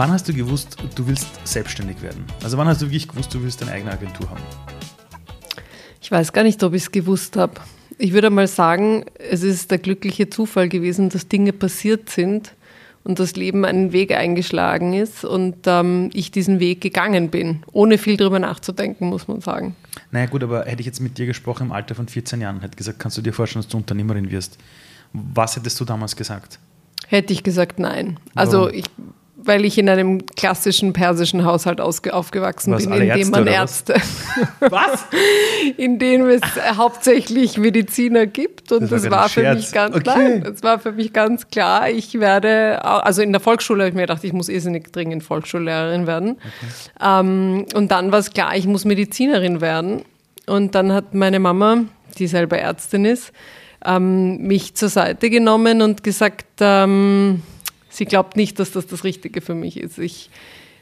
Wann hast du gewusst, du willst selbstständig werden? Also wann hast du wirklich gewusst, du willst deine eigene Agentur haben? Ich weiß gar nicht, ob ich es gewusst habe. Ich würde mal sagen, es ist der glückliche Zufall gewesen, dass Dinge passiert sind und das Leben einen Weg eingeschlagen ist und ähm, ich diesen Weg gegangen bin, ohne viel drüber nachzudenken, muss man sagen. Naja gut, aber hätte ich jetzt mit dir gesprochen im Alter von 14 Jahren, hätte gesagt, kannst du dir vorstellen, dass du Unternehmerin wirst? Was hättest du damals gesagt? Hätte ich gesagt, nein. Also ich weil ich in einem klassischen persischen Haushalt aufgewachsen was, bin, in dem man Ärzte. Was? in dem es hauptsächlich Mediziner gibt. Und das, das war für mich ganz okay. klar. Das war für mich ganz klar. Ich werde, also in der Volksschule habe ich mir gedacht, ich muss irrsinnig dringend Volksschullehrerin werden. Okay. Ähm, und dann war es klar, ich muss Medizinerin werden. Und dann hat meine Mama, die selber Ärztin ist, ähm, mich zur Seite genommen und gesagt, ähm, sie glaubt nicht, dass das das Richtige für mich ist. Ich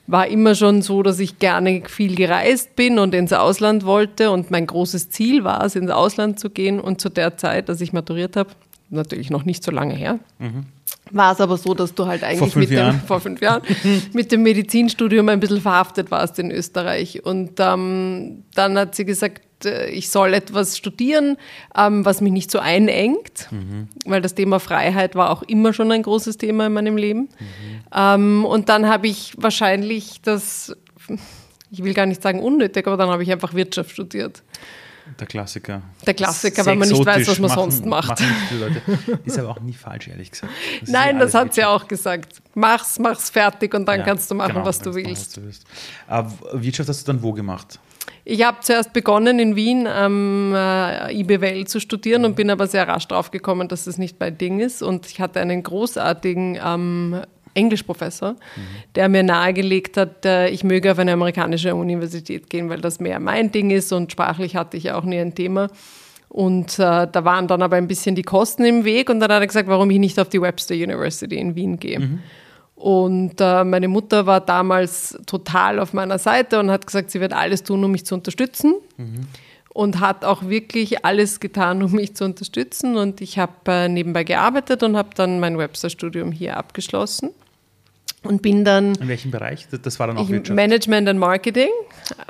war immer schon so, dass ich gerne viel gereist bin und ins Ausland wollte und mein großes Ziel war es, ins Ausland zu gehen und zu der Zeit, als ich maturiert habe, natürlich noch nicht so lange her, mhm. war es aber so, dass du halt eigentlich mit dem, vor fünf Jahren mit dem Medizinstudium ein bisschen verhaftet warst in Österreich. Und ähm, dann hat sie gesagt, ich soll etwas studieren, ähm, was mich nicht so einengt, mhm. weil das Thema Freiheit war auch immer schon ein großes Thema in meinem Leben. Mhm. Ähm, und dann habe ich wahrscheinlich das, ich will gar nicht sagen unnötig, aber dann habe ich einfach Wirtschaft studiert. Der Klassiker. Der Klassiker, weil man nicht weiß, was man machen, sonst macht. Ist aber auch nie falsch, ehrlich gesagt. Das Nein, das hat sie auch gesagt. Mach's, mach's fertig und dann ja, kannst du machen, genau, was du. Machen, was du willst. Wirtschaft hast du dann wo gemacht? Ich habe zuerst begonnen in Wien am äh, IBWL zu studieren und bin aber sehr rasch drauf gekommen, dass es nicht mein Ding ist. Und ich hatte einen großartigen ähm, Englischprofessor, mhm. der mir nahegelegt hat, äh, ich möge auf eine amerikanische Universität gehen, weil das mehr mein Ding ist und sprachlich hatte ich auch nie ein Thema. Und äh, da waren dann aber ein bisschen die Kosten im Weg und dann hat er gesagt, warum ich nicht auf die Webster University in Wien gehe. Mhm. Und äh, meine Mutter war damals total auf meiner Seite und hat gesagt, sie wird alles tun, um mich zu unterstützen. Mhm. Und hat auch wirklich alles getan, um mich zu unterstützen. Und ich habe äh, nebenbei gearbeitet und habe dann mein Webster-Studium hier abgeschlossen und bin dann. In welchem Bereich? Das war dann auch Wirtschaft. Management and Marketing.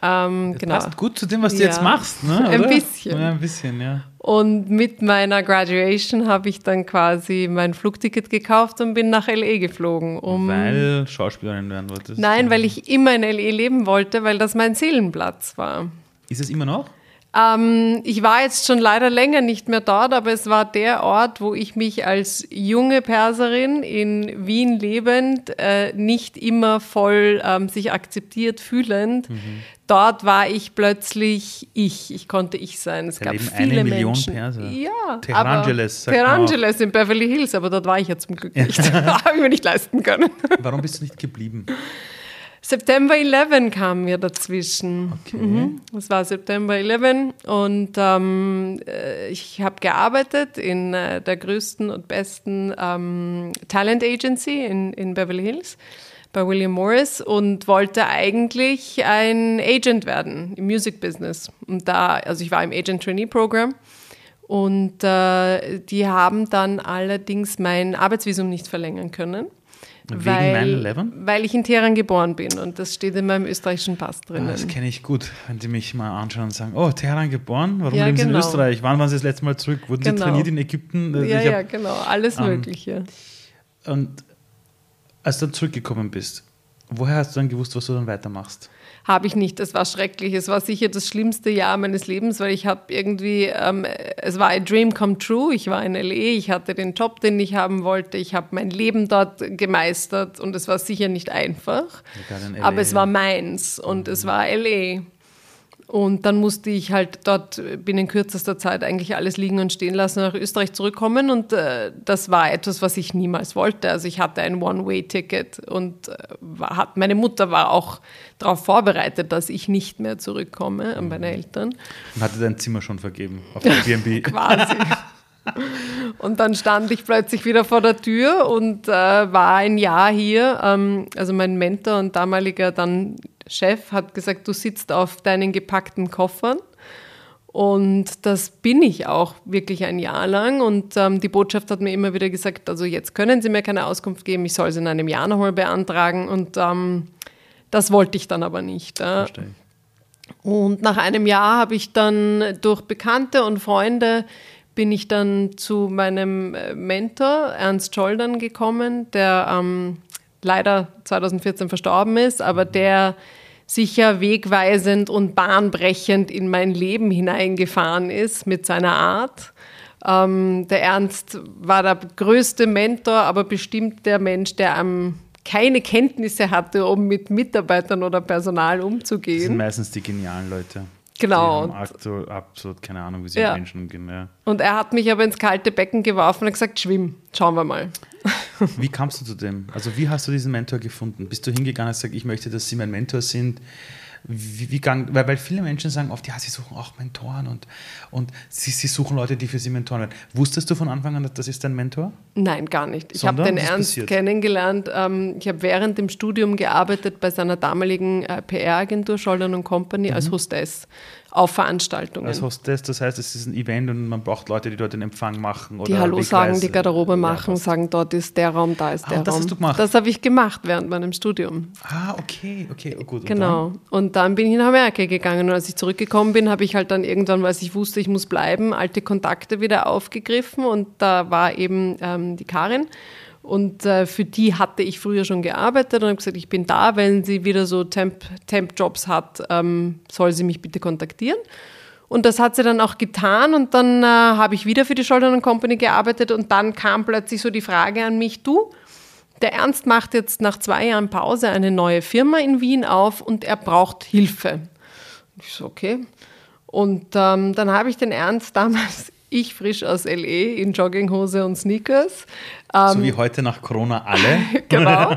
Ähm, das genau. passt gut zu dem, was du ja. jetzt machst, ne? Oder? Ein bisschen. Ja, ein bisschen, ja. Und mit meiner Graduation habe ich dann quasi mein Flugticket gekauft und bin nach LA geflogen. Um weil Schauspielerin werden wolltest? Nein, weil ich immer in LA leben wollte, weil das mein Seelenplatz war. Ist es immer noch? Ähm, ich war jetzt schon leider länger nicht mehr dort, aber es war der Ort, wo ich mich als junge Perserin in Wien lebend, äh, nicht immer voll ähm, sich akzeptiert fühlend. Mhm. Dort war ich plötzlich ich. Ich konnte ich sein. Es da gab viele eine Million Menschen. Perser. Ja, Terangeles. Terangeles in Beverly Hills, aber dort war ich ja zum Glück nicht. Habe ich mir nicht leisten können. Warum bist du nicht geblieben? September 11 kam mir dazwischen. Okay. Mhm. Das war September 11 und ähm, äh, ich habe gearbeitet in äh, der größten und besten ähm, Talent Agency in, in Beverly Hills bei William Morris und wollte eigentlich ein Agent werden im Music Business. Und da, also ich war im Agent Trainee Program und äh, die haben dann allerdings mein Arbeitsvisum nicht verlängern können. Wegen weil, 9-11? Weil ich in Teheran geboren bin und das steht in meinem österreichischen Pass drin. Ah, das kenne ich gut, wenn die mich mal anschauen und sagen, oh, Teheran geboren? Warum ja, leben Sie genau. in Österreich? Wann waren Sie das letzte Mal zurück? Wurden genau. Sie trainiert in Ägypten? Ja, hab, ja, genau, alles ähm, Mögliche. Und als du dann zurückgekommen bist, woher hast du dann gewusst, was du dann weitermachst? Habe ich nicht. Das war schrecklich. Es war sicher das schlimmste Jahr meines Lebens, weil ich habe irgendwie, ähm, es war ein Dream come true. Ich war in LA, ich hatte den Job, den ich haben wollte. Ich habe mein Leben dort gemeistert und es war sicher nicht einfach. Aber es war meins und es war LA. Und dann musste ich halt dort binnen kürzester Zeit eigentlich alles liegen und stehen lassen, nach Österreich zurückkommen. Und äh, das war etwas, was ich niemals wollte. Also ich hatte ein One-Way-Ticket und äh, hat, meine Mutter war auch darauf vorbereitet, dass ich nicht mehr zurückkomme an meine Eltern. Und hatte dein Zimmer schon vergeben auf Airbnb? Quasi. Und dann stand ich plötzlich wieder vor der Tür und äh, war ein Jahr hier. Ähm, also mein Mentor und damaliger dann Chef hat gesagt, du sitzt auf deinen gepackten Koffern Und das bin ich auch wirklich ein Jahr lang. Und ähm, die Botschaft hat mir immer wieder gesagt, also jetzt können Sie mir keine Auskunft geben, ich soll es in einem Jahr nochmal beantragen. Und ähm, das wollte ich dann aber nicht. Äh. Und nach einem Jahr habe ich dann durch Bekannte und Freunde bin ich dann zu meinem äh, Mentor Ernst Scholdern gekommen, der ähm, leider 2014 verstorben ist, aber der sicher wegweisend und bahnbrechend in mein Leben hineingefahren ist mit seiner Art. Ähm, der Ernst war der größte Mentor, aber bestimmt der Mensch, der am keine Kenntnisse hatte, um mit Mitarbeitern oder Personal umzugehen. Das sind meistens die genialen Leute. Genau. Die haben absolut, absolut keine Ahnung, wie sie ja. mit Menschen umgehen. Ja. Und er hat mich aber ins kalte Becken geworfen und gesagt, schwimm, schauen wir mal. Wie kamst du zu dem? Also wie hast du diesen Mentor gefunden? Bist du hingegangen und hast gesagt, ich möchte, dass sie mein Mentor sind? Wie, wie gang, weil, weil viele Menschen sagen oft, ja, sie suchen auch Mentoren und, und sie, sie suchen Leute, die für sie Mentoren werden. Wusstest du von Anfang an, dass das ist dein Mentor? Nein, gar nicht. Ich habe den Ernst passiert? kennengelernt. Ähm, ich habe während dem Studium gearbeitet bei seiner damaligen äh, PR-Agentur Scholdern Company mhm. als Hostess auf Veranstaltungen. Als Hostess, das heißt, es ist ein Event und man braucht Leute, die dort den Empfang machen. die Hallo sagen, die Garderobe machen, ja, sagen, dort ist der Raum, da ist ah, der das Raum. Hast du gemacht? Das habe ich gemacht während meinem Studium. Ah, okay, okay, oh, gut. Und genau. Dann? Und dann bin ich nach Amerika gegangen und als ich zurückgekommen bin, habe ich halt dann irgendwann, weil ich wusste, ich muss bleiben, alte Kontakte wieder aufgegriffen und da war eben ähm, die Karin und äh, für die hatte ich früher schon gearbeitet und habe gesagt, ich bin da, wenn sie wieder so Temp-Jobs Temp hat, ähm, soll sie mich bitte kontaktieren. Und das hat sie dann auch getan und dann äh, habe ich wieder für die Scholdern Company gearbeitet und dann kam plötzlich so die Frage an mich, du, der Ernst macht jetzt nach zwei Jahren Pause eine neue Firma in Wien auf und er braucht Hilfe. Ich so, okay. Und ähm, dann habe ich den Ernst damals ich frisch aus LE in Jogginghose und Sneakers. Ähm, so wie heute nach Corona alle. genau.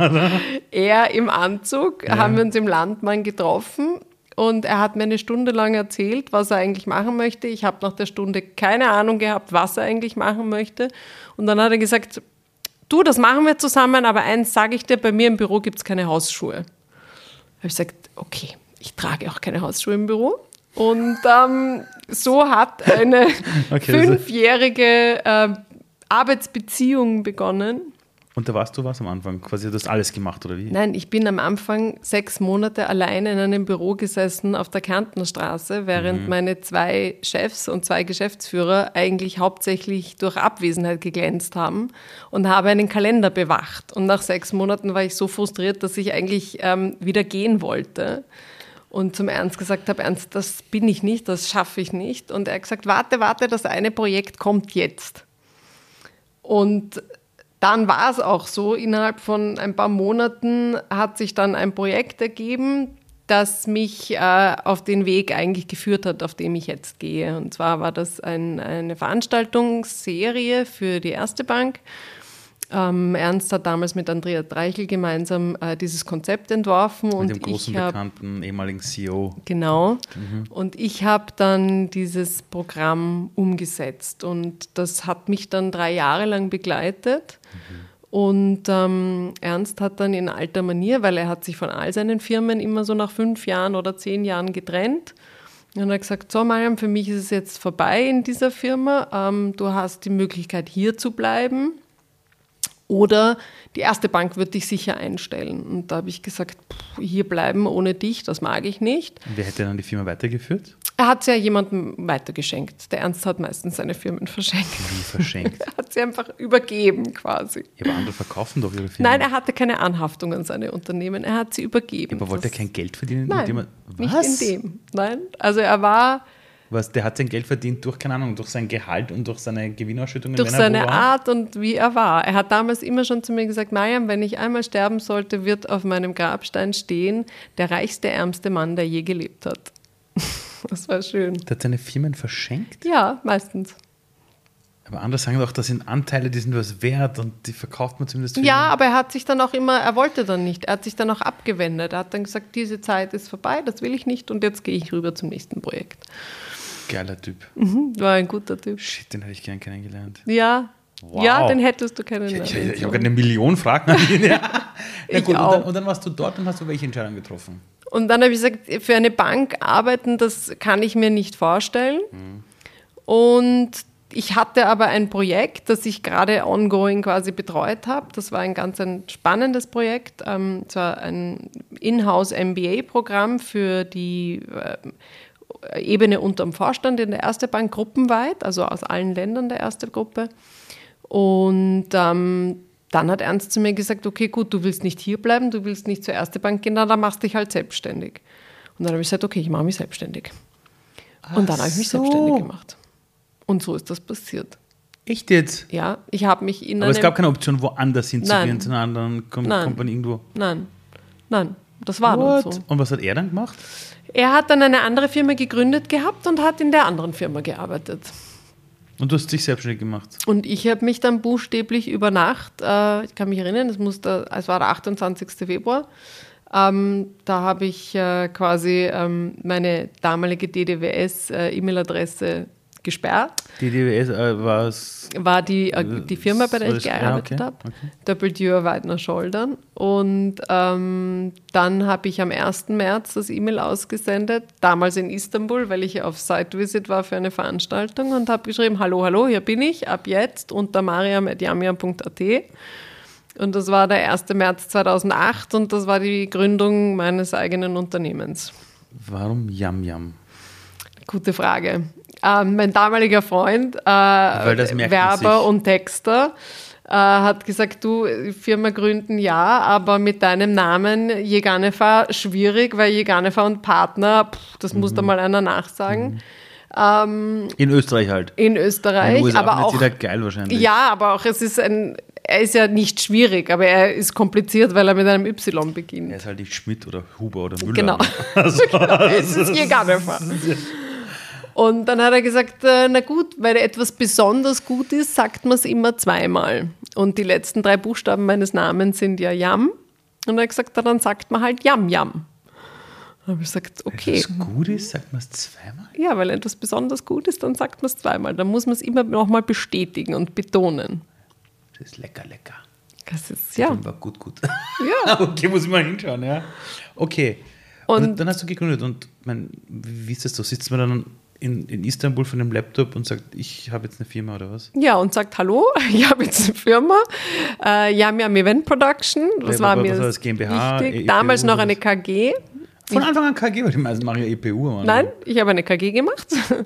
er im Anzug, ja. haben wir uns im Landmann getroffen und er hat mir eine Stunde lang erzählt, was er eigentlich machen möchte. Ich habe nach der Stunde keine Ahnung gehabt, was er eigentlich machen möchte. Und dann hat er gesagt, du, das machen wir zusammen, aber eins sage ich dir, bei mir im Büro gibt es keine Hausschuhe. Da habe ich gesagt, okay, ich trage auch keine Hausschuhe im Büro. Und ähm, so hat eine okay, fünfjährige äh, Arbeitsbeziehung begonnen. Und da warst du was am Anfang? Quasi du hast alles gemacht, oder wie? Nein, ich bin am Anfang sechs Monate alleine in einem Büro gesessen auf der Kärntnerstraße, während mhm. meine zwei Chefs und zwei Geschäftsführer eigentlich hauptsächlich durch Abwesenheit geglänzt haben und habe einen Kalender bewacht. Und nach sechs Monaten war ich so frustriert, dass ich eigentlich ähm, wieder gehen wollte und zum Ernst gesagt habe, Ernst, das bin ich nicht, das schaffe ich nicht. Und er hat gesagt, warte, warte, das eine Projekt kommt jetzt. Und dann war es auch so, innerhalb von ein paar Monaten hat sich dann ein Projekt ergeben, das mich äh, auf den Weg eigentlich geführt hat, auf dem ich jetzt gehe. Und zwar war das ein, eine Veranstaltungsserie für die Erste Bank ähm, Ernst hat damals mit Andrea Dreichel gemeinsam äh, dieses Konzept entworfen. Mit und dem großen, hab, bekannten ehemaligen CEO. Genau. Mhm. Und ich habe dann dieses Programm umgesetzt. Und das hat mich dann drei Jahre lang begleitet. Mhm. Und ähm, Ernst hat dann in alter Manier, weil er hat sich von all seinen Firmen immer so nach fünf Jahren oder zehn Jahren getrennt. Und er hat gesagt, so Mariam, für mich ist es jetzt vorbei in dieser Firma. Ähm, du hast die Möglichkeit, hier zu bleiben. Oder die erste Bank wird dich sicher einstellen. Und da habe ich gesagt, pff, hier bleiben ohne dich, das mag ich nicht. Und wer hätte dann die Firma weitergeführt? Er hat sie ja jemandem weitergeschenkt. Der Ernst hat meistens seine Firmen verschenkt. Wie verschenkt? er hat sie einfach übergeben quasi. Ja, aber andere verkaufen doch ihre Firmen. Nein, er hatte keine Anhaftung an seine Unternehmen. Er hat sie übergeben. Ja, aber wollte er kein Geld verdienen? Nein, er, nicht in dem. Nein, also er war was, der hat sein Geld verdient durch, keine Ahnung, durch sein Gehalt und durch seine Gewinnausschüttungen. Durch seine Art und wie er war. Er hat damals immer schon zu mir gesagt, Mariam, wenn ich einmal sterben sollte, wird auf meinem Grabstein stehen, der reichste, ärmste Mann, der je gelebt hat. das war schön. Der hat seine Firmen verschenkt? Ja, meistens. Aber andere sagen doch, das sind Anteile, die sind was wert und die verkauft man zumindest. Ja, aber er hat sich dann auch immer, er wollte dann nicht, er hat sich dann auch abgewendet. Er hat dann gesagt, diese Zeit ist vorbei, das will ich nicht und jetzt gehe ich rüber zum nächsten Projekt. Geiler Typ. Mhm, war ein guter Typ. Shit, den hätte ich gern kennengelernt. Ja. Wow. Ja, den hättest du kennengelernt. Ich, ich, ich habe eine Million Fragen an ihn. ja. ja gut, und, dann, und, dann, warst du dort und hast du welche Entscheidung getroffen? Und dann habe ich gesagt, für eine Bank arbeiten, das kann ich mir nicht vorstellen. Mhm. Und ich hatte aber ein Projekt, das ich gerade ongoing quasi betreut habe. Das war ein ganz ein spannendes Projekt. Ähm, es war ein Inhouse MBA-Programm für die äh, Ebene unterm Vorstand in der Erste Bank gruppenweit, also aus allen Ländern der Erste Gruppe. Und ähm, dann hat Ernst zu mir gesagt, okay, gut, du willst nicht hier bleiben, du willst nicht zur Erste Bank gehen, dann machst du dich halt selbstständig. Und dann habe ich gesagt, okay, ich mache mich selbstständig. Ach und dann habe ich mich so. selbstständig gemacht. Und so ist das passiert. Echt jetzt? Ja, ich habe mich in Aber es gab keine Option, woanders hinzugehen, zu einer anderen Kom Nein. Company irgendwo? Nein, nein, das war What? dann so. Und was hat er dann gemacht? Er hat dann eine andere Firma gegründet gehabt und hat in der anderen Firma gearbeitet. Und du hast dich selbstständig gemacht? Und ich habe mich dann buchstäblich über Nacht, äh, ich kann mich erinnern, es, musste, es war der 28. Februar, ähm, da habe ich äh, quasi ähm, meine damalige DDWS-E-Mail-Adresse äh, gesperrt. Die DWS äh, war's, war die, äh, die Firma, bei der ich gearbeitet ja, okay, habe, okay. Doppeltür Weidner Scholdern. Und ähm, dann habe ich am 1. März das E-Mail ausgesendet, damals in Istanbul, weil ich auf Site-Visit war für eine Veranstaltung und habe geschrieben, hallo, hallo, hier bin ich, ab jetzt unter mariam.yamiam.at. Und das war der 1. März 2008 und das war die Gründung meines eigenen Unternehmens. Warum Yam Yam? Gute Frage. Ähm, mein damaliger Freund, äh, Werber und Texter, äh, hat gesagt, du, Firma gründen ja, aber mit deinem Namen Jeganefa schwierig, weil Jeganefa und Partner, pff, das mhm. muss da mal einer nachsagen. Mhm. Ähm, in Österreich halt. In Österreich, in aber auch. Jeder geil wahrscheinlich. Ja, aber auch es ist ein. Er ist ja nicht schwierig, aber er ist kompliziert, weil er mit einem Y beginnt. Er ist halt nicht Schmidt oder Huber oder Müller. Genau. Also, genau. Es ist Jägernefer. Und dann hat er gesagt, äh, na gut, weil etwas besonders gut ist, sagt man es immer zweimal. Und die letzten drei Buchstaben meines Namens sind ja Yam. Und er hat gesagt, dann sagt man halt Yam Yam. Dann habe ich gesagt, okay. Wenn etwas gut ist, sagt man es zweimal? Ja, weil etwas besonders gut ist, dann sagt man es zweimal. Dann muss man es immer nochmal bestätigen und betonen. Das ist lecker, lecker. Das ist, ja. Das war gut, gut. Ja. okay, muss ich mal hinschauen, ja. Okay. Und, und dann hast du gegründet und mein, wie ist das so? Sitzt man dann in, in Istanbul von einem Laptop und sagt, ich habe jetzt eine Firma oder was? Ja, und sagt, hallo, ich habe jetzt eine Firma. Äh, ja, wir haben Event Production. Das war, war mir das GmbH, wichtig. E Damals noch eine KG. Von Anfang an KG, weil die meisten machen ja EPU. Nein, ich habe eine KG gemacht okay.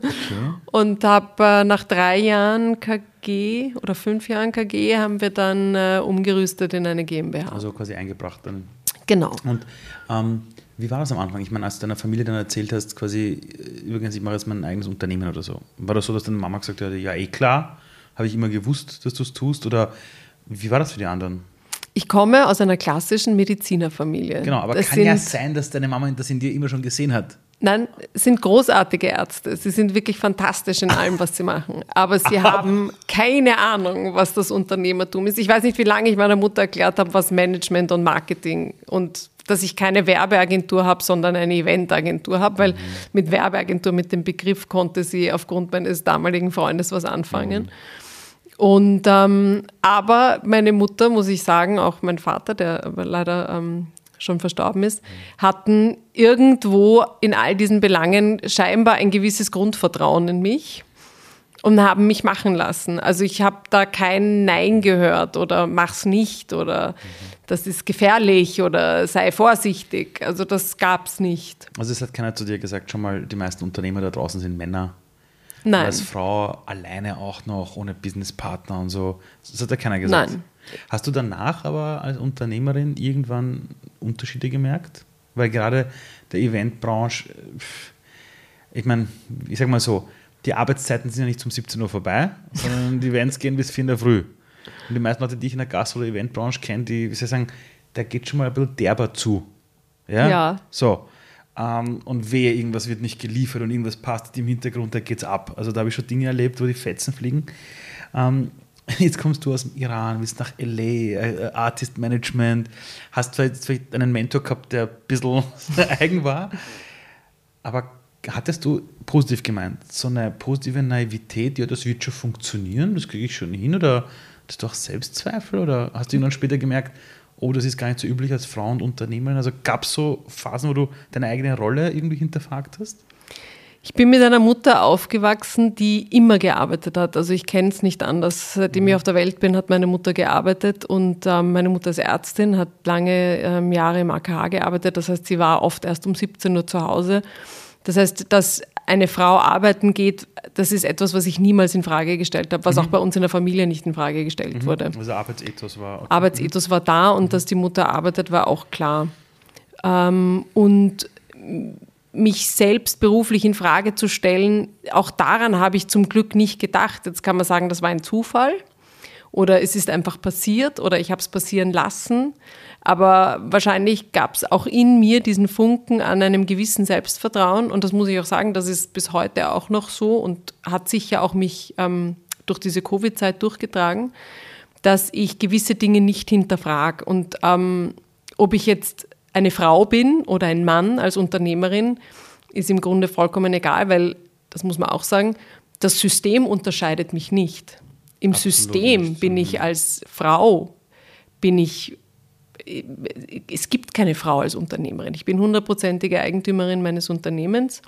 und habe äh, nach drei Jahren KG oder fünf Jahren KG haben wir dann äh, umgerüstet in eine GmbH. Also quasi eingebracht dann. Genau. Und ähm, wie war das am Anfang? Ich meine, als du deiner Familie dann erzählt hast, quasi, äh, übrigens, ich mache jetzt mein eigenes Unternehmen oder so. War das so, dass deine Mama gesagt hat, ja, eh klar, habe ich immer gewusst, dass du es tust? Oder wie war das für die anderen? Ich komme aus einer klassischen Medizinerfamilie. Genau, aber das kann ja sein, dass deine Mama das in dir immer schon gesehen hat. Nein, sind großartige Ärzte. Sie sind wirklich fantastisch in allem, was sie machen. Aber sie haben keine Ahnung, was das Unternehmertum ist. Ich weiß nicht, wie lange ich meiner Mutter erklärt habe, was Management und Marketing und dass ich keine Werbeagentur habe, sondern eine Eventagentur habe, weil mhm. mit Werbeagentur, mit dem Begriff konnte sie aufgrund meines damaligen Freundes was anfangen. Mhm. Und ähm, aber meine Mutter, muss ich sagen, auch mein Vater, der leider ähm, schon verstorben ist, hatten irgendwo in all diesen Belangen scheinbar ein gewisses Grundvertrauen in mich und haben mich machen lassen. Also ich habe da kein Nein gehört oder mach's nicht oder das ist gefährlich oder sei vorsichtig. Also das gab es nicht. Also es hat keiner zu dir gesagt, schon mal, die meisten Unternehmer da draußen sind Männer. Nein. Als Frau alleine auch noch, ohne Businesspartner und so. Das hat ja keiner gesagt. Nein. Hast du danach aber als Unternehmerin irgendwann Unterschiede gemerkt? Weil gerade der Eventbranche, ich meine, ich sag mal so, die Arbeitszeiten sind ja nicht zum 17 Uhr vorbei, sondern die Events gehen bis 4 in der Früh. Und die meisten Leute, die ich in der Gast- oder Eventbranche kenne, die, wie soll ich sagen, da geht schon mal ein bisschen derber zu. Ja. ja. So. Ähm, und wehe, irgendwas wird nicht geliefert und irgendwas passt im Hintergrund, da geht's ab. Also da habe ich schon Dinge erlebt, wo die Fetzen fliegen. Ähm, jetzt kommst du aus dem Iran, bist nach LA, äh, Artist Management, hast vielleicht, vielleicht einen Mentor gehabt, der ein bisschen eigen war. Aber hattest du positiv gemeint, so eine positive Naivität, ja, das wird schon funktionieren, das kriege ich schon hin? Oder hast du auch Selbstzweifel? Oder hast du irgendwann später gemerkt, oh, das ist gar nicht so üblich als Frau und Unternehmerin? Also gab es so Phasen, wo du deine eigene Rolle irgendwie hinterfragt hast? Ich bin mit einer Mutter aufgewachsen, die immer gearbeitet hat. Also ich kenne es nicht anders. Seitdem ich mhm. auf der Welt bin, hat meine Mutter gearbeitet und ähm, meine Mutter ist Ärztin, hat lange ähm, Jahre im AKH gearbeitet. Das heißt, sie war oft erst um 17 Uhr zu Hause. Das heißt, dass eine Frau arbeiten geht, das ist etwas, was ich niemals in Frage gestellt habe, was mhm. auch bei uns in der Familie nicht in Frage gestellt mhm. wurde. Also Arbeitsethos war. Okay. Arbeitsethos war da und mhm. dass die Mutter arbeitet, war auch klar. Ähm, und mich selbst beruflich in Frage zu stellen, auch daran habe ich zum Glück nicht gedacht. Jetzt kann man sagen, das war ein Zufall oder es ist einfach passiert oder ich habe es passieren lassen. Aber wahrscheinlich gab es auch in mir diesen Funken an einem gewissen Selbstvertrauen und das muss ich auch sagen, das ist bis heute auch noch so und hat sicher auch mich ähm, durch diese Covid-Zeit durchgetragen, dass ich gewisse Dinge nicht hinterfrage und ähm, ob ich jetzt eine Frau bin oder ein Mann als Unternehmerin, ist im Grunde vollkommen egal, weil, das muss man auch sagen, das System unterscheidet mich nicht. Im Absolut System nicht. bin ich als Frau, bin ich, es gibt keine Frau als Unternehmerin. Ich bin hundertprozentige Eigentümerin meines Unternehmens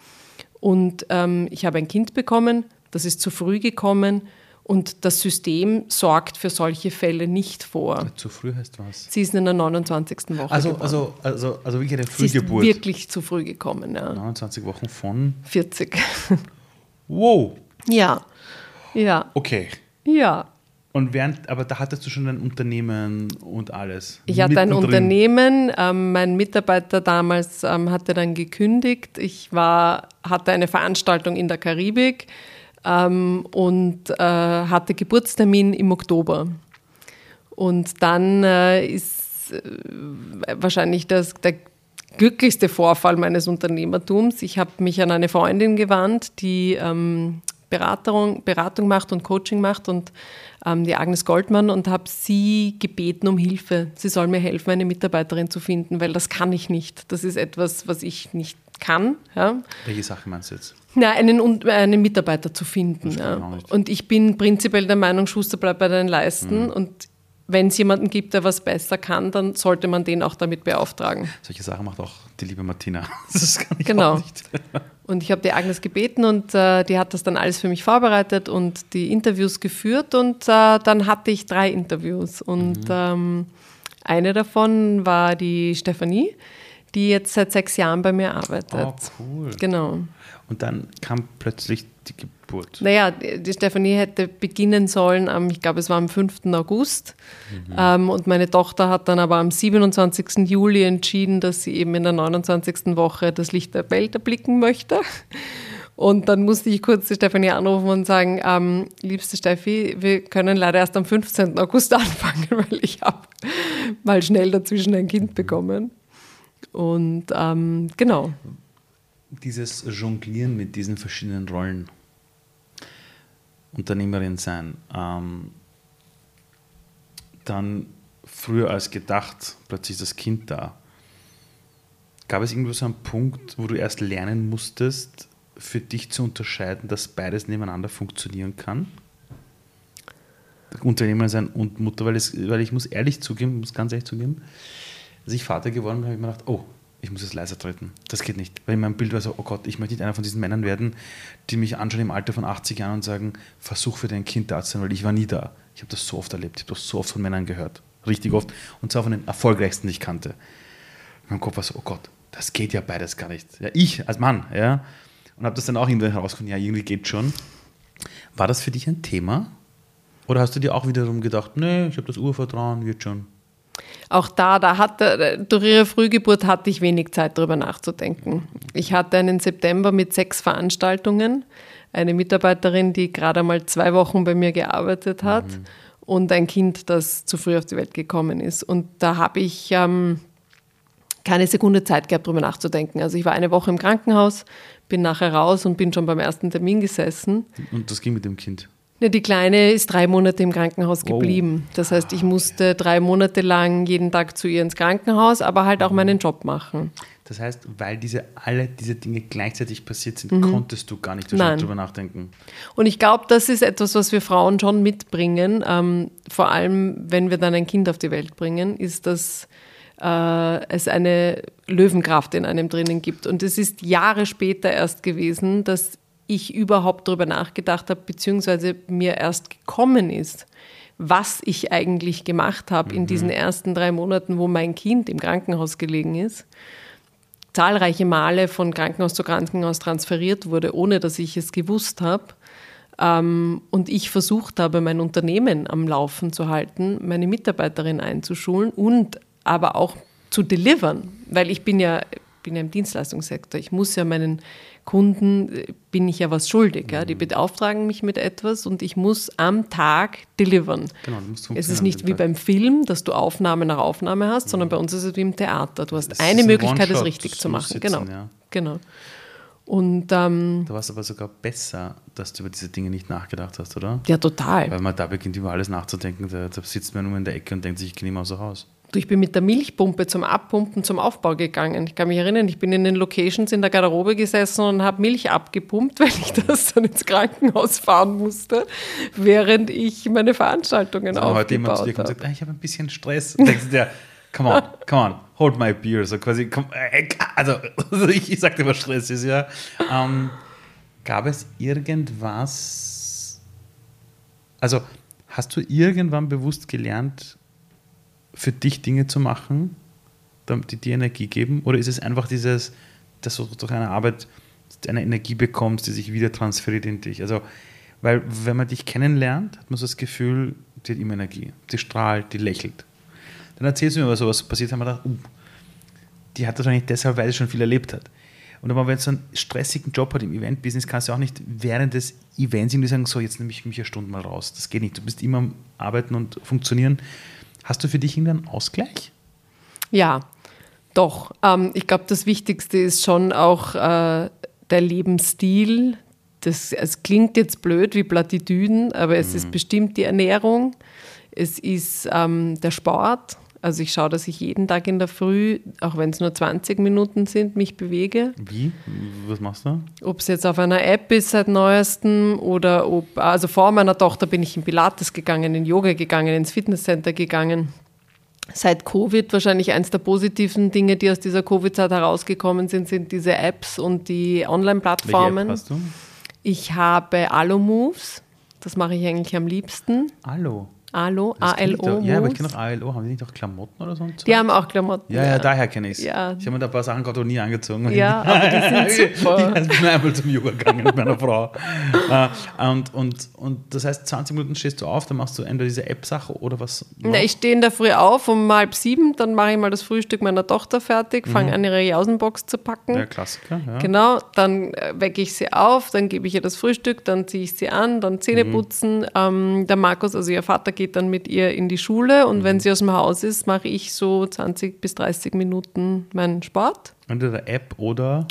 und ähm, ich habe ein Kind bekommen, das ist zu früh gekommen und das System sorgt für solche Fälle nicht vor. Zu früh heißt was? Sie ist in der 29. Woche. Also, also, also, also wirklich eine Frühgeburt. Sie ist wirklich zu früh gekommen, ja. 29 Wochen von? 40. Wow. Ja. Ja. Okay. Ja. Und während, aber da hattest du schon ein Unternehmen und alles. Ich hatte ein Unternehmen. Ähm, mein Mitarbeiter damals ähm, hatte dann gekündigt. Ich war, hatte eine Veranstaltung in der Karibik ähm, und äh, hatte Geburtstermin im Oktober. Und dann äh, ist äh, wahrscheinlich das, der glücklichste Vorfall meines Unternehmertums. Ich habe mich an eine Freundin gewandt, die ähm, Beratung, Beratung macht und Coaching macht und ähm, die Agnes Goldmann und habe sie gebeten um Hilfe. Sie soll mir helfen, eine Mitarbeiterin zu finden, weil das kann ich nicht. Das ist etwas, was ich nicht kann. Ja. Welche Sache meinst du jetzt? Na, einen, einen Mitarbeiter zu finden. Ja. Und ich bin prinzipiell der Meinung, Schuster bleibt bei deinen Leisten. Mhm. Und wenn es jemanden gibt, der was besser kann, dann sollte man den auch damit beauftragen. Solche Sachen macht auch die liebe Martina. Das kann ich genau. auch nicht. Und ich habe die Agnes gebeten und äh, die hat das dann alles für mich vorbereitet und die Interviews geführt. Und äh, dann hatte ich drei Interviews. Und mhm. ähm, eine davon war die Stefanie die jetzt seit sechs Jahren bei mir arbeitet. Oh, cool. Genau. Und dann kam plötzlich die Geburt. Naja, die Stefanie hätte beginnen sollen am, ich glaube, es war am 5. August. Mhm. Ähm, und meine Tochter hat dann aber am 27. Juli entschieden, dass sie eben in der 29. Woche das Licht der Welt erblicken möchte. Und dann musste ich kurz die Stefanie anrufen und sagen, ähm, liebste Steffi, wir können leider erst am 15. August anfangen, weil ich habe mal schnell dazwischen ein Kind bekommen. Und ähm, genau. Dieses Jonglieren mit diesen verschiedenen Rollen, Unternehmerin sein, ähm, dann früher als gedacht, plötzlich das Kind da. Gab es irgendwo so einen Punkt, wo du erst lernen musstest, für dich zu unterscheiden, dass beides nebeneinander funktionieren kann? Unternehmer sein und Mutter, weil, es, weil ich muss ehrlich zugeben, muss ganz ehrlich zugeben, als ich Vater geworden bin, habe ich mir gedacht, oh, ich muss jetzt leiser treten. Das geht nicht. Weil in meinem Bild war so, oh Gott, ich möchte nicht einer von diesen Männern werden, die mich anschauen im Alter von 80 Jahren und sagen, versuch für dein Kind da zu sein, weil ich war nie da. Ich habe das so oft erlebt, ich habe das so oft von Männern gehört. Richtig oft. Und zwar von den erfolgreichsten, die ich kannte. Mein Kopf war so, oh Gott, das geht ja beides gar nicht. Ja, ich als Mann, ja. Und habe das dann auch irgendwann herausgefunden, ja, irgendwie geht schon. War das für dich ein Thema? Oder hast du dir auch wiederum gedacht, nee, ich habe das Urvertrauen, wird schon? Auch da, da hatte, durch ihre Frühgeburt hatte ich wenig Zeit, darüber nachzudenken. Ich hatte einen September mit sechs Veranstaltungen, eine Mitarbeiterin, die gerade mal zwei Wochen bei mir gearbeitet hat mhm. und ein Kind, das zu früh auf die Welt gekommen ist. Und da habe ich ähm, keine Sekunde Zeit gehabt, darüber nachzudenken. Also ich war eine Woche im Krankenhaus, bin nachher raus und bin schon beim ersten Termin gesessen. Und das ging mit dem Kind? Ja, die Kleine ist drei Monate im Krankenhaus geblieben. Das heißt, ich musste drei Monate lang jeden Tag zu ihr ins Krankenhaus, aber halt auch meinen Job machen. Das heißt, weil diese alle diese Dinge gleichzeitig passiert sind, mhm. konntest du gar nicht darüber nachdenken. Und ich glaube, das ist etwas, was wir Frauen schon mitbringen. Ähm, vor allem, wenn wir dann ein Kind auf die Welt bringen, ist, dass äh, es eine Löwenkraft in einem drinnen gibt. Und es ist Jahre später erst gewesen, dass ich überhaupt darüber nachgedacht habe, beziehungsweise mir erst gekommen ist, was ich eigentlich gemacht habe mhm. in diesen ersten drei Monaten, wo mein Kind im Krankenhaus gelegen ist. Zahlreiche Male von Krankenhaus zu Krankenhaus transferiert wurde, ohne dass ich es gewusst habe. Ähm, und ich versucht habe, mein Unternehmen am Laufen zu halten, meine Mitarbeiterin einzuschulen und aber auch zu delivern, weil ich bin ja, bin ja im Dienstleistungssektor. Ich muss ja meinen Kunden äh, bin ich ja was schuldig. Ja? Die mhm. beauftragen mich mit etwas und ich muss am Tag delivern. Genau, es ist nicht wie beim Film, dass du Aufnahme nach Aufnahme hast, sondern mhm. bei uns ist es wie im Theater. Du hast es eine Möglichkeit, es richtig zu machen. Sitzen, genau. Ja. genau. Und, ähm, da war es aber sogar besser, dass du über diese Dinge nicht nachgedacht hast, oder? Ja, total. Weil man da beginnt, über alles nachzudenken. Da, da sitzt man nur in der Ecke und denkt sich, ich gehe mehr so raus. Du, ich bin mit der Milchpumpe zum Abpumpen, zum Aufbau gegangen. Ich kann mich erinnern, ich bin in den Locations in der Garderobe gesessen und habe Milch abgepumpt, weil ich das dann ins Krankenhaus fahren musste, während ich meine Veranstaltungen also aufgebaut heute jemand zu dir kommt und sagt, ah, ich habe ein bisschen Stress. Und denkst du dir, come on, come on, hold my beer. So quasi, komm, äh, also ich, ich sagte immer Stress ist ja. Ähm, gab es irgendwas, also hast du irgendwann bewusst gelernt, für dich Dinge zu machen, die dir Energie geben? Oder ist es einfach dieses, dass du durch eine Arbeit eine Energie bekommst, die sich wieder transferiert in dich? Also, weil wenn man dich kennenlernt, hat man so das Gefühl, die hat immer Energie. Die strahlt, die lächelt. Dann erzählst du mir, was sowas passiert, haben wir gedacht, uh, die hat das wahrscheinlich deshalb, weil sie schon viel erlebt hat. Und aber wenn du so einen stressigen Job hat im Event-Business, kannst du auch nicht während des Events irgendwie sagen, so, jetzt nehme ich mich eine Stunde mal raus. Das geht nicht. Du bist immer am Arbeiten und Funktionieren. Hast du für dich irgendeinen Ausgleich? Ja, doch. Ähm, ich glaube, das Wichtigste ist schon auch äh, der Lebensstil. Das, es klingt jetzt blöd wie Plattitüden, aber es mhm. ist bestimmt die Ernährung. Es ist ähm, der Sport. Also ich schaue, dass ich jeden Tag in der Früh, auch wenn es nur 20 Minuten sind, mich bewege. Wie? Was machst du? Ob es jetzt auf einer App ist seit neuestem oder ob, also vor meiner Tochter bin ich in Pilates gegangen, in Yoga gegangen, ins Fitnesscenter gegangen. Seit Covid wahrscheinlich eins der positiven Dinge, die aus dieser Covid-Zeit herausgekommen sind, sind diese Apps und die Online-Plattformen. App hast du? Ich habe Alo Moves. Das mache ich eigentlich am liebsten. Alo? Alo, A-L-O. Ja, aber ich kenne auch ALO. Haben die nicht auch Klamotten oder so? Die haben auch Klamotten. Ja, ja, ja. daher kenne ich es. Ja. Ich habe mir da ein paar Sachen gerade nie angezogen. Ja, aber die sind super. ich bin einmal zum Yoga gegangen mit meiner Frau. Äh, und, und, und das heißt, 20 Minuten stehst du auf, dann machst du entweder diese App-Sache oder was? Na, ich stehe in der Früh auf um halb sieben, dann mache ich mal das Frühstück meiner Tochter fertig, fange mhm. an, ihre Jausenbox zu packen. Der Klassiker, ja. Genau, dann äh, wecke ich sie auf, dann gebe ich ihr das Frühstück, dann ziehe ich sie an, dann Zähne mhm. putzen. Ähm, der Markus, also ihr Vater, geht dann mit ihr in die Schule und mhm. wenn sie aus dem Haus ist, mache ich so 20 bis 30 Minuten meinen Sport. Entweder App oder?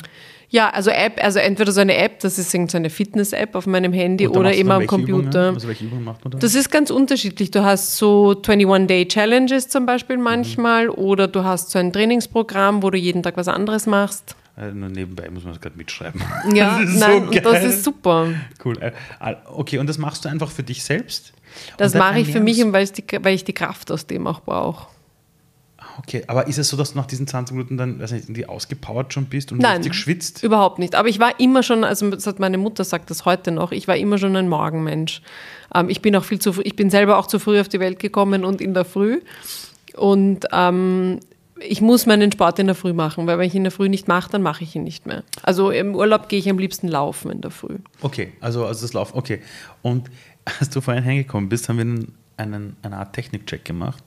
Ja, also App, also entweder so eine App, das ist so eine Fitness-App auf meinem Handy oder immer am Computer. Also welche Übungen macht man da? Das ist ganz unterschiedlich. Du hast so 21-Day-Challenges zum Beispiel manchmal mhm. oder du hast so ein Trainingsprogramm, wo du jeden Tag was anderes machst. Also nur nebenbei muss man das gerade mitschreiben. Ja, das nein, so das ist super. Cool. Äh, okay, und das machst du einfach für dich selbst? Das mache ich für mich, weil, die, weil ich die Kraft aus dem auch brauche. Okay, aber ist es so, dass du nach diesen 20 Minuten dann weiß nicht, irgendwie ausgepowert schon bist und Nein, richtig schwitzt? überhaupt nicht. Aber ich war immer schon, also meine Mutter sagt das heute noch, ich war immer schon ein Morgenmensch. Ähm, ich bin auch viel zu früh, ich bin selber auch zu früh auf die Welt gekommen und in der Früh. Und ähm, ich muss meinen Sport in der Früh machen, weil wenn ich ihn in der Früh nicht mache, dann mache ich ihn nicht mehr. Also im Urlaub gehe ich am liebsten laufen in der Früh. Okay, also, also das Laufen, okay. Und als du vorhin hingekommen bist, haben wir einen, einen, eine Art Technikcheck gemacht.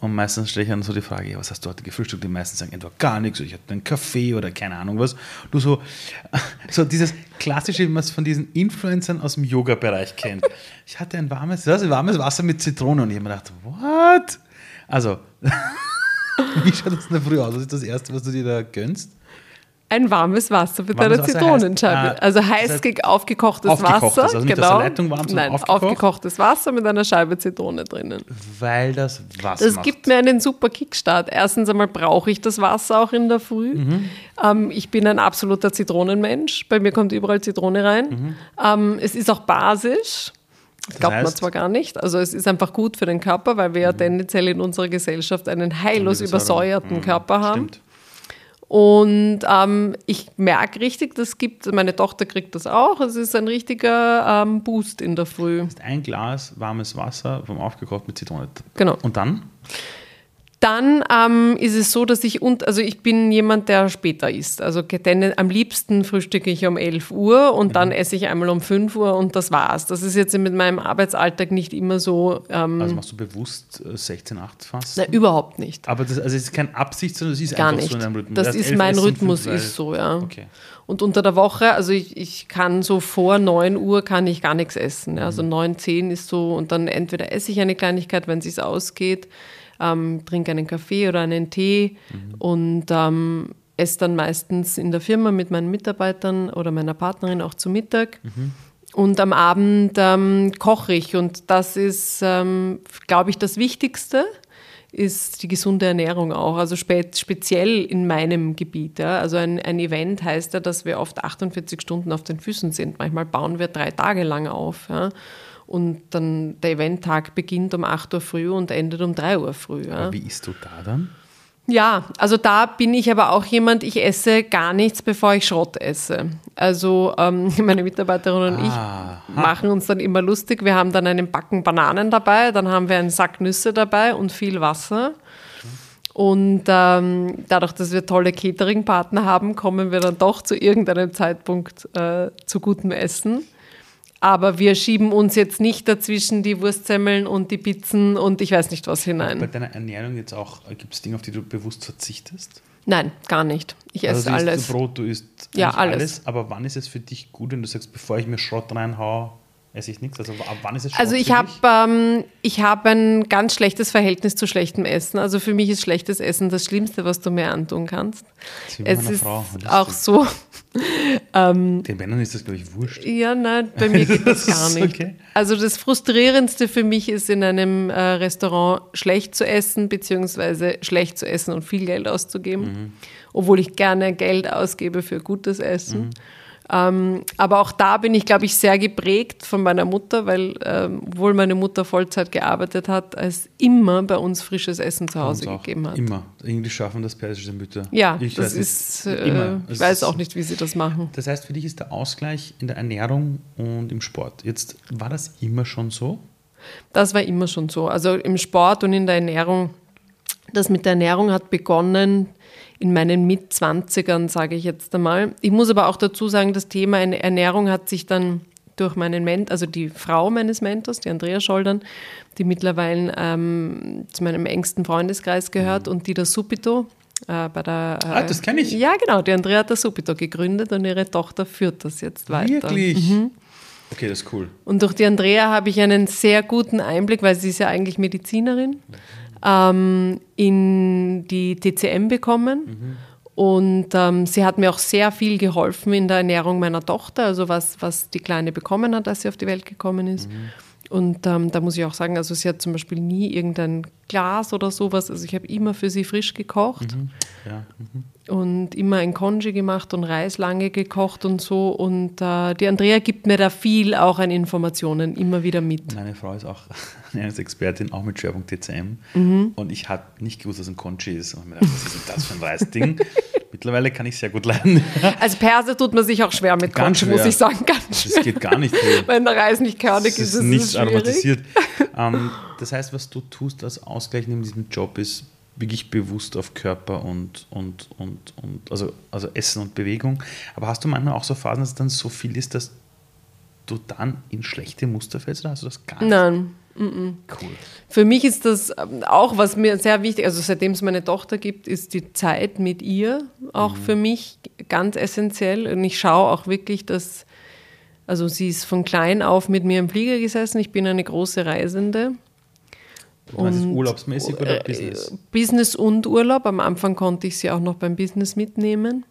Und meistens stelle ich dann so die Frage, ja, was hast du heute gefrühstückt? Die meisten sagen entweder gar nichts, oder ich hatte einen Kaffee oder keine Ahnung was. Du so, so dieses klassische, wie man es von diesen Influencern aus dem Yoga-Bereich kennt. Ich hatte ein warmes, das, warmes Wasser mit Zitrone und ich habe mir gedacht, what? Also, wie schaut das in der Früh aus? Was ist das Erste, was du dir da gönnst? ein warmes Wasser mit warmes einer Zitronenscheibe. Heißt, äh, also heiß das heißt aufgekochtes aufgekocht Wasser. Also genau. Leitung warm Nein, aufgekocht? aufgekochtes Wasser mit einer Scheibe Zitrone drinnen. Weil das Wasser. Das macht. gibt mir einen super Kickstart. Erstens einmal brauche ich das Wasser auch in der Früh. Mhm. Ähm, ich bin ein absoluter Zitronenmensch. Bei mir kommt überall Zitrone rein. Mhm. Ähm, es ist auch basisch. Das glaubt heißt, man zwar gar nicht. Also es ist einfach gut für den Körper, weil wir ja mhm. tendenziell in unserer Gesellschaft einen heillos übersäuerten mhm. Körper haben. Stimmt. Und ähm, ich merke richtig, das gibt, meine Tochter kriegt das auch. Es ist ein richtiger ähm, Boost in der Früh. Ein Glas warmes Wasser vom aufgekocht mit Zitrone. Genau. Und dann? Dann ähm, ist es so, dass ich, und, also ich bin jemand, der später isst. Also denn am liebsten frühstücke ich um 11 Uhr und mhm. dann esse ich einmal um 5 Uhr und das war's. Das ist jetzt mit meinem Arbeitsalltag nicht immer so. Ähm, also machst du bewusst 16, äh, 8 fast? Nein, überhaupt nicht. Aber das also es ist keine Absicht, sondern es ist Gar einfach nicht. so in deinem Rhythmus. Das, das ist mein Rhythmus, 5, ist so, ja. Okay. Und unter der Woche, also ich, ich kann so vor 9 Uhr kann ich gar nichts essen. Ja. Also 9, 10 ist so und dann entweder esse ich eine Kleinigkeit, wenn es sich ausgeht ähm, trinke einen Kaffee oder einen Tee mhm. und ähm, esse dann meistens in der Firma mit meinen Mitarbeitern oder meiner Partnerin auch zu Mittag. Mhm. Und am Abend ähm, koche ich und das ist, ähm, glaube ich, das Wichtigste ist die gesunde Ernährung auch, also spe speziell in meinem Gebiet. Ja. Also ein, ein Event heißt ja, dass wir oft 48 Stunden auf den Füßen sind. Manchmal bauen wir drei Tage lang auf. Ja. Und dann der Eventtag beginnt um 8 Uhr früh und endet um 3 Uhr früh. Ja. wie isst du da dann? Ja, also da bin ich aber auch jemand, ich esse gar nichts, bevor ich Schrott esse. Also ähm, meine Mitarbeiterin und ah, ich machen uns dann immer lustig. Wir haben dann einen Backen Bananen dabei, dann haben wir einen Sack Nüsse dabei und viel Wasser. Und ähm, dadurch, dass wir tolle Catering-Partner haben, kommen wir dann doch zu irgendeinem Zeitpunkt äh, zu gutem Essen. Aber wir schieben uns jetzt nicht dazwischen die Wurstsemmeln und die Pizzen und ich weiß nicht was hinein. Bei deiner Ernährung jetzt auch, gibt es Dinge, auf die du bewusst verzichtest? Nein, gar nicht. Ich also esse alles. Du Brot, du isst ja, alles. alles. Aber wann ist es für dich gut, wenn du sagst, bevor ich mir Schrott reinhaue, esse ich nichts? Also ab wann ist es Also ich habe ähm, hab ein ganz schlechtes Verhältnis zu schlechtem Essen. Also für mich ist schlechtes Essen das Schlimmste, was du mir antun kannst. Es ist Frau, auch so. Ähm, Den Männern ist das, glaube ich, wurscht. Ja, nein, bei mir geht das gar nicht. Okay. Also das Frustrierendste für mich ist, in einem äh, Restaurant schlecht zu essen, beziehungsweise schlecht zu essen und viel Geld auszugeben. Mhm. Obwohl ich gerne Geld ausgebe für gutes Essen. Mhm. Ähm, aber auch da bin ich, glaube ich, sehr geprägt von meiner Mutter, weil, ähm, obwohl meine Mutter Vollzeit gearbeitet hat, es immer bei uns frisches Essen zu Hause gegeben hat. Immer. Irgendwie schaffen das persische Mütter. Ja, ich das weiß, ist, äh, immer. ich weiß auch nicht, wie sie das machen. Das heißt, für dich ist der Ausgleich in der Ernährung und im Sport. Jetzt war das immer schon so? Das war immer schon so. Also im Sport und in der Ernährung. Das mit der Ernährung hat begonnen in meinen Mitzwanzigern, sage ich jetzt einmal. Ich muss aber auch dazu sagen, das Thema Ernährung hat sich dann durch meinen Mentor, also die Frau meines Mentors, die Andrea Scholdern, die mittlerweile ähm, zu meinem engsten Freundeskreis gehört mhm. und die das Subito äh, bei der. Äh, ah, das kenne ich. Ja, genau. Die Andrea hat das Subito gegründet und ihre Tochter führt das jetzt weiter. Wirklich? Mhm. Okay, das ist cool. Und durch die Andrea habe ich einen sehr guten Einblick, weil sie ist ja eigentlich Medizinerin. Ähm, in die TCM bekommen. Mhm. Und ähm, sie hat mir auch sehr viel geholfen in der Ernährung meiner Tochter, also was, was die Kleine bekommen hat, als sie auf die Welt gekommen ist. Mhm. Und ähm, da muss ich auch sagen, also sie hat zum Beispiel nie irgendein Glas oder sowas. Also ich habe immer für sie frisch gekocht. Mhm. Ja. Mhm. Und immer ein Konji gemacht und Reis lange gekocht und so. Und äh, die Andrea gibt mir da viel auch an Informationen immer wieder mit. Meine Frau ist auch Ernährungsexpertin, auch mit Schwerpunkt TCM. Mhm. Und ich habe nicht gewusst, was ein Konji ist. Und ich mir gedacht, was ist denn das für ein Reisding? Mittlerweile kann ich sehr gut leiden. Als Perser tut man sich auch schwer mit Ganz Conch, muss ich sagen. Ganz. Das geht gar nicht. Wenn der Reis nicht körnig ist, ist es nicht aromatisiert. ähm, das heißt, was du tust als Ausgleich in diesem Job ist wirklich bewusst auf Körper und, und, und, und also, also Essen und Bewegung. Aber hast du manchmal auch so Phasen, dass es dann so viel ist, dass du dann in schlechte Muster fällst oder hast du das gar nicht? Nein. Cool. Für mich ist das ähm, auch, was mir sehr wichtig, also seitdem es meine Tochter gibt, ist die Zeit mit ihr auch mhm. für mich ganz essentiell. Und ich schaue auch wirklich, dass, also sie ist von klein auf mit mir im Flieger gesessen. Ich bin eine große Reisende. Und ist urlaubsmäßig oder äh, Business? Business und Urlaub. Am Anfang konnte ich sie auch noch beim Business mitnehmen.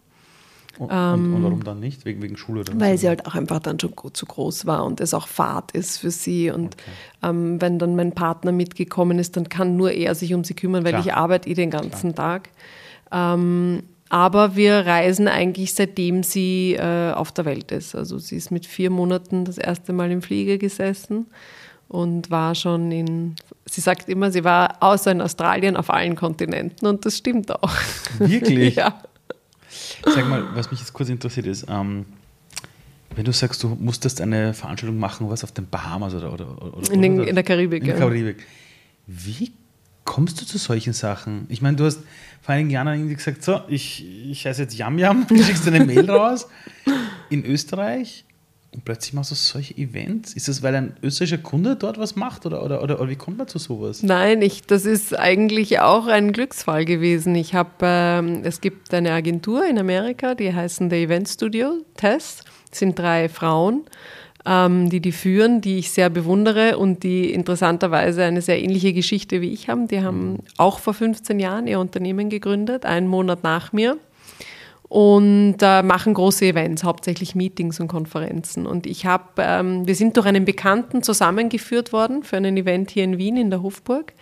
Und, ähm, und, warum dann nicht? Wegen, wegen Schule oder? Weil sie halt auch einfach dann schon zu groß war und es auch Fahrt ist für sie. Und okay. ähm, wenn dann mein Partner mitgekommen ist, dann kann nur er sich um sie kümmern, weil Klar. ich arbeite eh den ganzen Klar. Tag. Ähm, aber wir reisen eigentlich seitdem sie äh, auf der Welt ist. Also sie ist mit vier Monaten das erste Mal im Flieger gesessen und war schon in, sie sagt immer, sie war außer in Australien auf allen Kontinenten und das stimmt auch. Wirklich? ja. Sag mal, was mich jetzt kurz interessiert ist, ähm, wenn du sagst, du musstest eine Veranstaltung machen, was auf den Bahamas oder, oder, oder in, den, in der Karibik. In der Karibik. Wie kommst du zu solchen Sachen? Ich meine, du hast vor einigen Jahren irgendwie gesagt, so, ich, ich heiße jetzt Yam Yam, du schickst eine Mail raus in Österreich und plötzlich machst du solche Events. Ist das, weil ein österreichischer Kunde dort was macht oder, oder, oder, oder wie kommt man zu sowas? Nein, ich, das ist eigentlich auch ein Glücksfall gewesen. Ich habe, ähm, es gibt eine Agentur in Amerika, die heißen The Event Studio Test. Das sind drei Frauen, ähm, die die führen, die ich sehr bewundere und die interessanterweise eine sehr ähnliche Geschichte wie ich haben. Die haben mhm. auch vor 15 Jahren ihr Unternehmen gegründet, einen Monat nach mir und äh, machen große Events, hauptsächlich Meetings und Konferenzen. Und ich habe, ähm, wir sind durch einen Bekannten zusammengeführt worden für einen Event hier in Wien in der Hofburg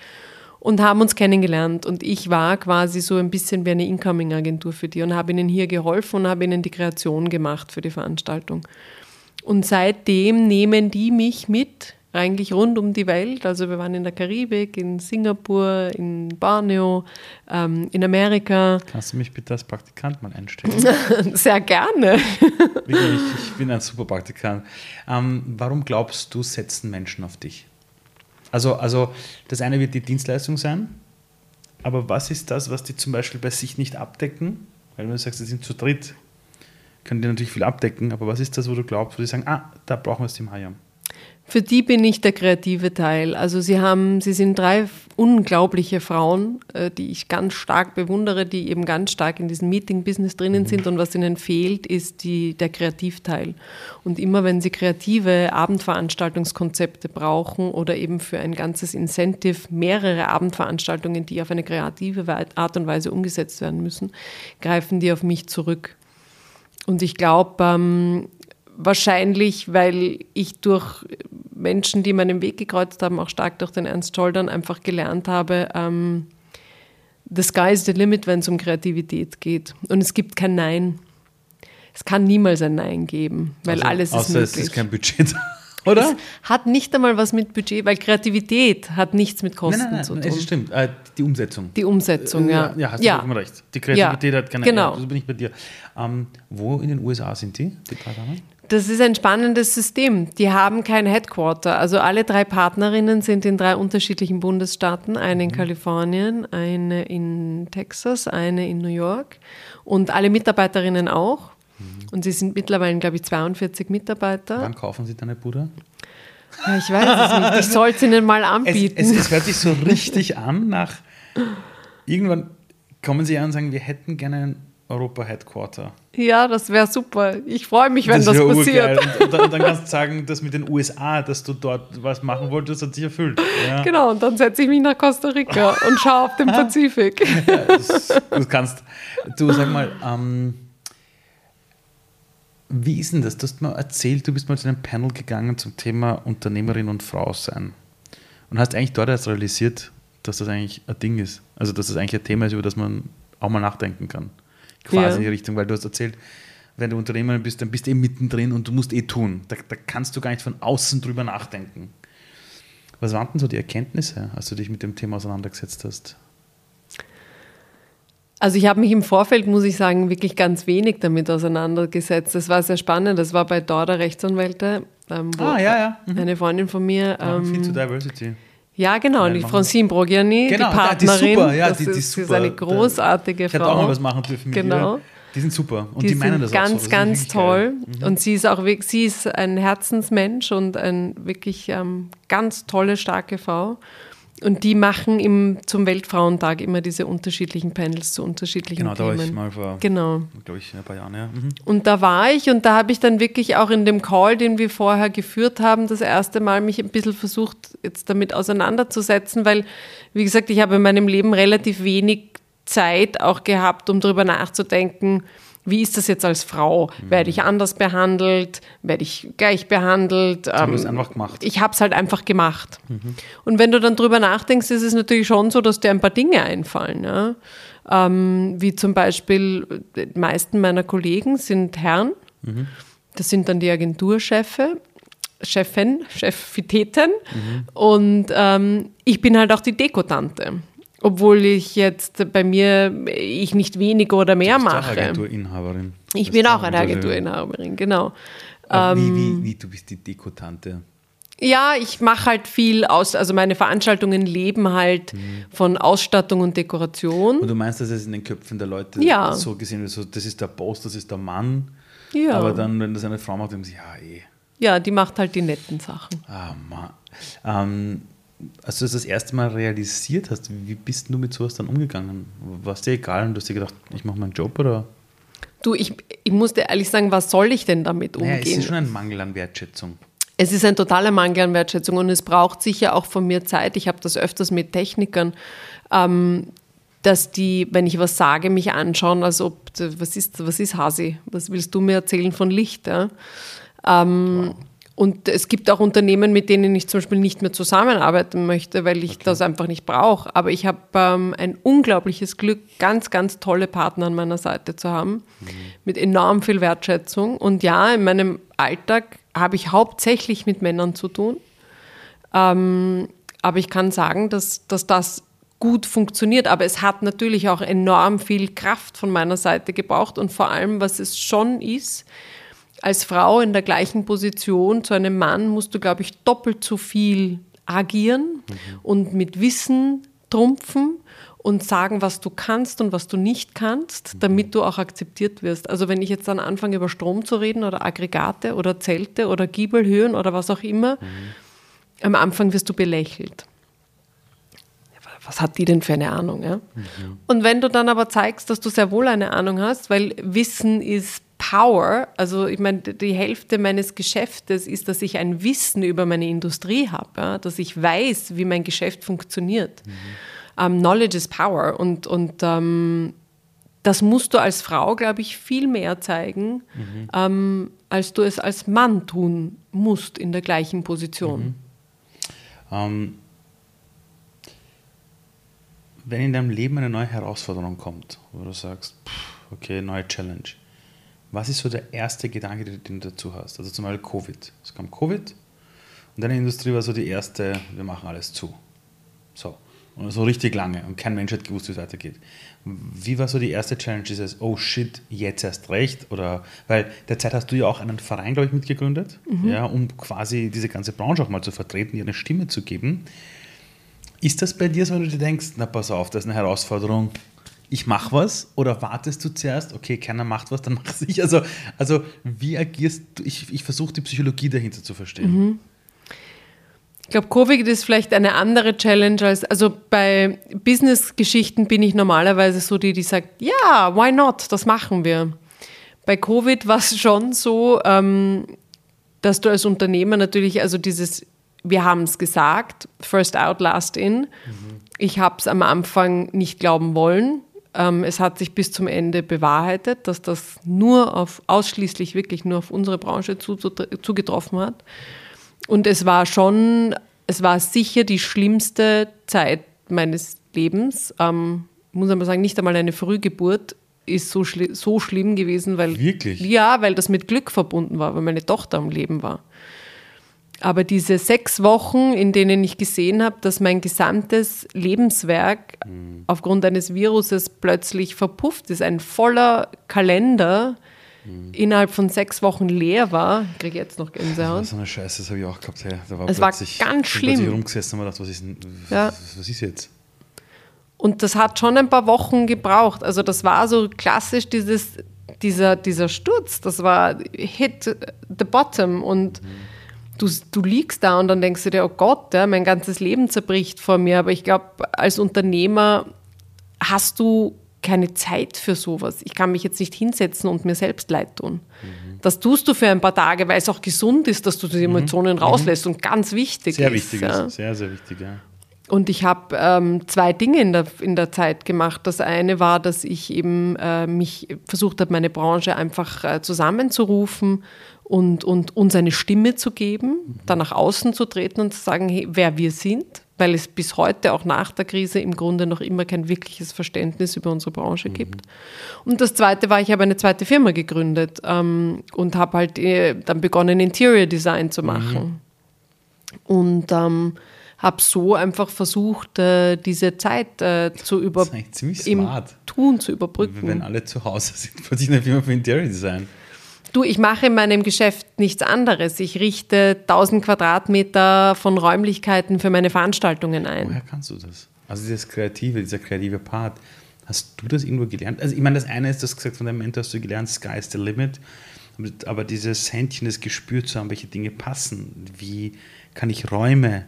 und haben uns kennengelernt. Und ich war quasi so ein bisschen wie eine Incoming-Agentur für die und habe ihnen hier geholfen und habe ihnen die Kreation gemacht für die Veranstaltung. Und seitdem nehmen die mich mit eigentlich rund um die Welt. Also wir waren in der Karibik, in Singapur, in Borneo, ähm, in Amerika. Kannst du mich bitte als Praktikant mal einstellen? Sehr gerne. ich, ich, bin ein super Praktikant. Ähm, warum glaubst du, setzen Menschen auf dich? Also, also das eine wird die Dienstleistung sein, aber was ist das, was die zum Beispiel bei sich nicht abdecken? Weil du sagst, sie sind zu dritt, können die natürlich viel abdecken, aber was ist das, wo du glaubst, wo die sagen, ah, da brauchen wir es im Hayam? Für die bin ich der kreative Teil. Also sie haben, sie sind drei unglaubliche Frauen, äh, die ich ganz stark bewundere, die eben ganz stark in diesem Meeting-Business drinnen sind und was ihnen fehlt, ist die, der Kreativteil. Und immer wenn sie kreative Abendveranstaltungskonzepte brauchen oder eben für ein ganzes Incentive mehrere Abendveranstaltungen, die auf eine kreative Art und Weise umgesetzt werden müssen, greifen die auf mich zurück. Und ich glaube, ähm, wahrscheinlich, weil ich durch Menschen, die meinen Weg gekreuzt haben, auch stark durch den Ernst Scholdern, einfach gelernt habe, ähm, the sky is the limit, wenn es um Kreativität geht. Und es gibt kein Nein. Es kann niemals ein Nein geben, weil also, alles ist außer möglich. es ist kein Budget oder? Es hat nicht einmal was mit Budget, weil Kreativität hat nichts mit Kosten nein, nein, nein, zu tun. Es stimmt, äh, die Umsetzung. Die Umsetzung, ja. Ja, hast du ja. recht. Die Kreativität ja, hat keine genau. Ja, so bin ich bei dir. Ähm, wo in den USA sind die, die drei Damen? Das ist ein spannendes System. Die haben kein Headquarter. Also alle drei Partnerinnen sind in drei unterschiedlichen Bundesstaaten. Eine in mhm. Kalifornien, eine in Texas, eine in New York. Und alle Mitarbeiterinnen auch. Mhm. Und sie sind mittlerweile, glaube ich, 42 Mitarbeiter. Wann kaufen Sie deine Bruder? Ja, ich weiß es nicht. Ich sollte es ihnen mal anbieten. Es, es, es hört sich so richtig an nach... Irgendwann kommen sie an und sagen, wir hätten gerne einen Europa-Headquarter. Ja, das wäre super. Ich freue mich, wenn das, das passiert. Und, und, dann, dann, kannst du sagen, dass mit den USA, dass du dort was machen wolltest, hat sich erfüllt. Ja. Genau, und dann setze ich mich nach Costa Rica und schaue auf den Pazifik. Ja, das, du kannst, du sag mal, ähm, wie ist denn das? Du hast mal erzählt, du bist mal zu einem Panel gegangen zum Thema Unternehmerin und Frau sein. Und hast eigentlich dort erst realisiert, dass das eigentlich ein Ding ist. Also, dass das eigentlich ein Thema ist, über das man auch mal nachdenken kann quasi ja. in die Richtung, weil du hast erzählt, wenn du Unternehmer bist, dann bist du eh mittendrin und du musst eh tun. Da, da kannst du gar nicht von außen drüber nachdenken. Was waren denn so die Erkenntnisse, als du dich mit dem Thema auseinandergesetzt hast? Also ich habe mich im Vorfeld, muss ich sagen, wirklich ganz wenig damit auseinandergesetzt. Das war sehr spannend. Das war bei Dorda Rechtsanwälte, ähm, ah, ja, ja. Mhm. eine Freundin von mir. Ähm, viel zu Diversity. Ja, genau, die Francine Brogiani, genau, die Partnerin. Ja, die super, ja, das die, die ist, super. ist eine großartige ich Frau. Ich hätte auch mal was machen dürfen mit genau. Ihr. Die sind super und die, die meinen das ganz, auch so. ganz toll. Mhm. Und sie ist auch sie ist ein Herzensmensch und ein wirklich ähm, ganz tolle, starke Frau. Und die machen im, zum Weltfrauentag immer diese unterschiedlichen Panels zu unterschiedlichen genau, Themen. Genau, da war ich mal vor, genau. glaube ich, ein paar Jahren. Ja. Mhm. Und da war ich und da habe ich dann wirklich auch in dem Call, den wir vorher geführt haben, das erste Mal mich ein bisschen versucht, jetzt damit auseinanderzusetzen, weil, wie gesagt, ich habe in meinem Leben relativ wenig Zeit auch gehabt, um darüber nachzudenken, wie ist das jetzt als Frau? Mhm. Werde ich anders behandelt? Werde ich gleich behandelt? Du ähm, hast einfach gemacht. Ich habe es halt einfach gemacht. Mhm. Und wenn du dann drüber nachdenkst, ist es natürlich schon so, dass dir ein paar Dinge einfallen. Ja? Ähm, wie zum Beispiel, die meisten meiner Kollegen sind Herren. Mhm. Das sind dann die Agenturchefe. Chefin, Chefiteten. Mhm. Und ähm, ich bin halt auch die Dekotante. Obwohl ich jetzt bei mir ich nicht weniger oder mehr du bist mache. Auch Agenturinhaberin. Ich bin auch eine Agenturinhaberin, genau. Ähm, wie, wie, wie, du bist die Dekotante? Ja, ich mache halt viel aus, also meine Veranstaltungen leben halt mhm. von Ausstattung und Dekoration. Und du meinst, dass es in den Köpfen der Leute ja. so gesehen wird, so, das ist der Boss, das ist der Mann. Ja. Aber dann, wenn das eine Frau macht, dann sie, ja, eh. Ja, die macht halt die netten Sachen. Ah, Mann. Ähm, als du das das erste Mal realisiert hast, wie bist du mit sowas dann umgegangen? War es dir egal und du hast dir gedacht, ich mache meinen Job oder? Du, ich, ich muss dir ehrlich sagen, was soll ich denn damit umgehen? Naja, es ist schon ein Mangel an Wertschätzung. Es ist ein totaler Mangel an Wertschätzung und es braucht sicher auch von mir Zeit. Ich habe das öfters mit Technikern, ähm, dass die, wenn ich was sage, mich anschauen, als ob, was ist, was ist Hasi? Was willst du mir erzählen von Licht? Ja? Ähm, wow. Und es gibt auch Unternehmen, mit denen ich zum Beispiel nicht mehr zusammenarbeiten möchte, weil ich okay. das einfach nicht brauche. Aber ich habe ähm, ein unglaubliches Glück, ganz, ganz tolle Partner an meiner Seite zu haben, mhm. mit enorm viel Wertschätzung. Und ja, in meinem Alltag habe ich hauptsächlich mit Männern zu tun. Ähm, aber ich kann sagen, dass, dass das gut funktioniert. Aber es hat natürlich auch enorm viel Kraft von meiner Seite gebraucht. Und vor allem, was es schon ist, als Frau in der gleichen Position zu einem Mann musst du, glaube ich, doppelt so viel agieren mhm. und mit Wissen trumpfen und sagen, was du kannst und was du nicht kannst, mhm. damit du auch akzeptiert wirst. Also wenn ich jetzt dann anfange, über Strom zu reden oder Aggregate oder Zelte oder Giebelhöhen oder was auch immer, mhm. am Anfang wirst du belächelt. Was hat die denn für eine Ahnung? Ja? Mhm. Und wenn du dann aber zeigst, dass du sehr wohl eine Ahnung hast, weil Wissen ist Power, also ich meine, die Hälfte meines Geschäftes ist, dass ich ein Wissen über meine Industrie habe, ja, dass ich weiß, wie mein Geschäft funktioniert. Mhm. Um, ähm, knowledge is power und, und um, ähm, das musst du als Frau, glaube ich, viel mehr zeigen, mhm. um, ähm, als du es als Mann tun musst in der gleichen Position. Mhm. wenn in deinem Leben eine neue Herausforderung kommt, wo du sagst, pff, okay, neue Challenge, was ist so der erste Gedanke, den du dazu hast? Also zum Beispiel Covid. Es kam Covid und deine Industrie war so die erste, wir machen alles zu. So. Und so richtig lange und kein Mensch hat gewusst, wie es weitergeht. Wie war so die erste Challenge? Ist es, oh shit, jetzt erst recht? Oder, weil derzeit hast du ja auch einen Verein, glaube ich, mitgegründet, mhm. ja, um quasi diese ganze Branche auch mal zu vertreten, ihr eine Stimme zu geben. Ist das bei dir so, wenn du dir denkst, na pass auf, das ist eine Herausforderung, ich mache was oder wartest du zuerst, okay, keiner macht was, dann mache ich. Also, also wie agierst du? Ich, ich versuche die Psychologie dahinter zu verstehen. Mhm. Ich glaube, Covid ist vielleicht eine andere Challenge als, also bei Business-Geschichten bin ich normalerweise so die, die sagt, ja, why not, das machen wir. Bei Covid war es schon so, ähm, dass du als Unternehmer natürlich, also dieses, wir haben es gesagt, first out, last in. Mhm. Ich habe es am Anfang nicht glauben wollen. Ähm, es hat sich bis zum Ende bewahrheitet, dass das nur auf, ausschließlich wirklich nur auf unsere Branche zugetroffen hat. Und es war schon, es war sicher die schlimmste Zeit meines Lebens. Ähm, muss man sagen, nicht einmal eine Frühgeburt ist so, schli so schlimm gewesen, weil. Wirklich? Ja, weil das mit Glück verbunden war, weil meine Tochter am Leben war. Aber diese sechs Wochen, in denen ich gesehen habe, dass mein gesamtes Lebenswerk mhm. aufgrund eines Viruses plötzlich verpufft ist, ein voller Kalender mhm. innerhalb von sechs Wochen leer war, ich kriege jetzt noch Gänsehaut. Das war so eine Scheiße, das habe ich auch gehabt. Hey, da war es war ganz schlimm. Ich rumgesessen und gedacht, was ist, ja. was ist jetzt? Und das hat schon ein paar Wochen gebraucht. Also das war so klassisch dieses, dieser, dieser Sturz. Das war hit the bottom und mhm du, du liegst da und dann denkst du dir, oh Gott, ja, mein ganzes Leben zerbricht vor mir. Aber ich glaube, als Unternehmer hast du keine Zeit für sowas. Ich kann mich jetzt nicht hinsetzen und mir selbst leid tun. Mhm. Das tust du für ein paar Tage, weil es auch gesund ist, dass du die mhm. Emotionen mhm. rauslässt und ganz wichtig sehr ist. Wichtig ja. ist. Sehr, sehr wichtig, ja. und ich habe ähm, zwei Dinge in der, in der Zeit gemacht. Das eine war, dass ich eben äh, mich versucht habe, meine Branche einfach äh, zusammenzurufen und, und uns eine Stimme zu geben, mhm. dann nach außen zu treten und zu sagen, hey, wer wir sind, weil es bis heute auch nach der Krise im Grunde noch immer kein wirkliches Verständnis über unsere Branche mhm. gibt. Und das Zweite war, ich habe eine zweite Firma gegründet ähm, und habe halt äh, dann begonnen, Interior Design zu machen. Mhm. Und ähm, habe so einfach versucht, äh, diese Zeit äh, zu über im Tun zu überbrücken. Wenn alle zu Hause sind, sich eine Firma für Interior Design. Du, ich mache in meinem Geschäft nichts anderes. Ich richte 1000 Quadratmeter von Räumlichkeiten für meine Veranstaltungen ein. Woher kannst du das? Also dieses kreative, dieser kreative Part. Hast du das irgendwo gelernt? Also ich meine, das eine ist, das gesagt von deinem Mentor hast du gelernt, Sky is the limit. Aber dieses Händchen, das Gespür zu haben, welche Dinge passen. Wie kann ich Räume,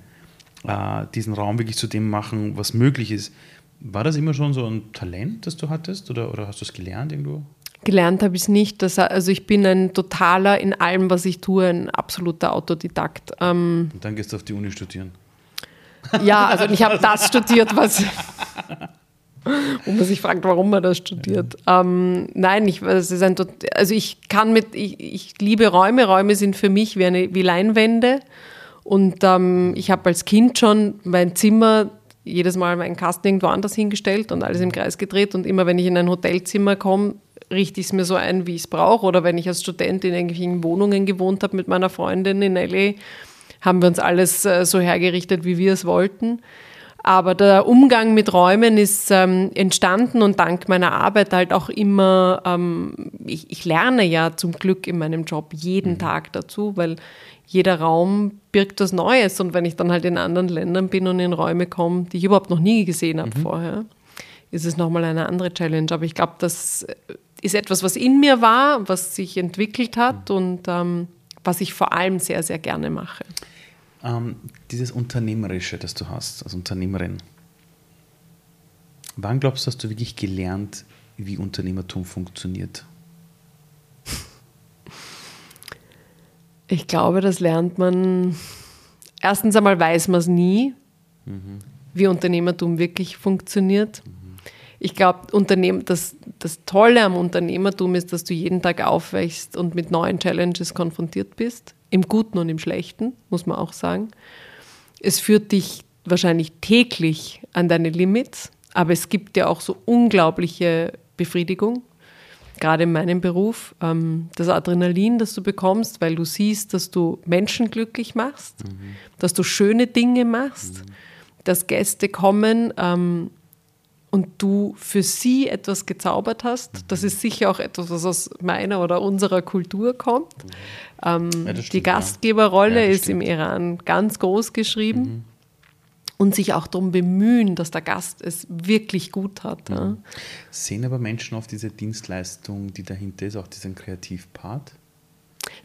äh, diesen Raum wirklich zu dem machen, was möglich ist. War das immer schon so ein Talent, das du hattest? Oder, oder hast du es gelernt irgendwo? Gelernt habe ich es nicht. Das, also ich bin ein totaler in allem, was ich tue, ein absoluter Autodidakt. Ähm, Und dann gehst du auf die Uni studieren. Ja, also ich habe das studiert, was. wo man sich fragt, warum man das studiert. Ja. Ähm, nein, ich, es ist ein, also ich kann mit, ich, ich liebe Räume. Räume sind für mich wie, eine, wie Leinwände. Und ähm, ich habe als Kind schon mein Zimmer jedes Mal meinen Kasten irgendwo anders hingestellt und alles im Kreis gedreht. Und immer wenn ich in ein Hotelzimmer komme, richte ich es mir so ein, wie ich es brauche. Oder wenn ich als Student in irgendwelchen Wohnungen gewohnt habe mit meiner Freundin in LA, haben wir uns alles äh, so hergerichtet, wie wir es wollten. Aber der Umgang mit Räumen ist ähm, entstanden und dank meiner Arbeit halt auch immer, ähm, ich, ich, lerne ja zum Glück in meinem Job jeden mhm. Tag dazu, weil jeder Raum birgt was Neues. Und wenn ich dann halt in anderen Ländern bin und in Räume komme, die ich überhaupt noch nie gesehen habe mhm. vorher, ist es nochmal eine andere Challenge. Aber ich glaube, das ist etwas, was in mir war, was sich entwickelt hat mhm. und ähm, was ich vor allem sehr, sehr gerne mache. Ähm, dieses Unternehmerische, das du hast als Unternehmerin, wann glaubst du, hast du wirklich gelernt, wie Unternehmertum funktioniert? Ich glaube, das lernt man. Erstens einmal weiß man es nie, mhm. wie Unternehmertum wirklich funktioniert. Mhm. Ich glaube, das, das Tolle am Unternehmertum ist, dass du jeden Tag aufwächst und mit neuen Challenges konfrontiert bist. Im Guten und im Schlechten, muss man auch sagen. Es führt dich wahrscheinlich täglich an deine Limits, aber es gibt dir auch so unglaubliche Befriedigung, gerade in meinem Beruf. Ähm, das Adrenalin, das du bekommst, weil du siehst, dass du Menschen glücklich machst, mhm. dass du schöne Dinge machst, mhm. dass Gäste kommen ähm, und du für sie etwas gezaubert hast. Mhm. Das ist sicher auch etwas, was aus meiner oder unserer Kultur kommt. Mhm. Ähm, ja, stimmt, die Gastgeberrolle ja, ist im Iran ganz groß geschrieben. Mhm. Und sich auch darum bemühen, dass der Gast es wirklich gut hat. Ja. Sehen aber Menschen auf diese Dienstleistung, die dahinter ist, auch diesen Kreativpart?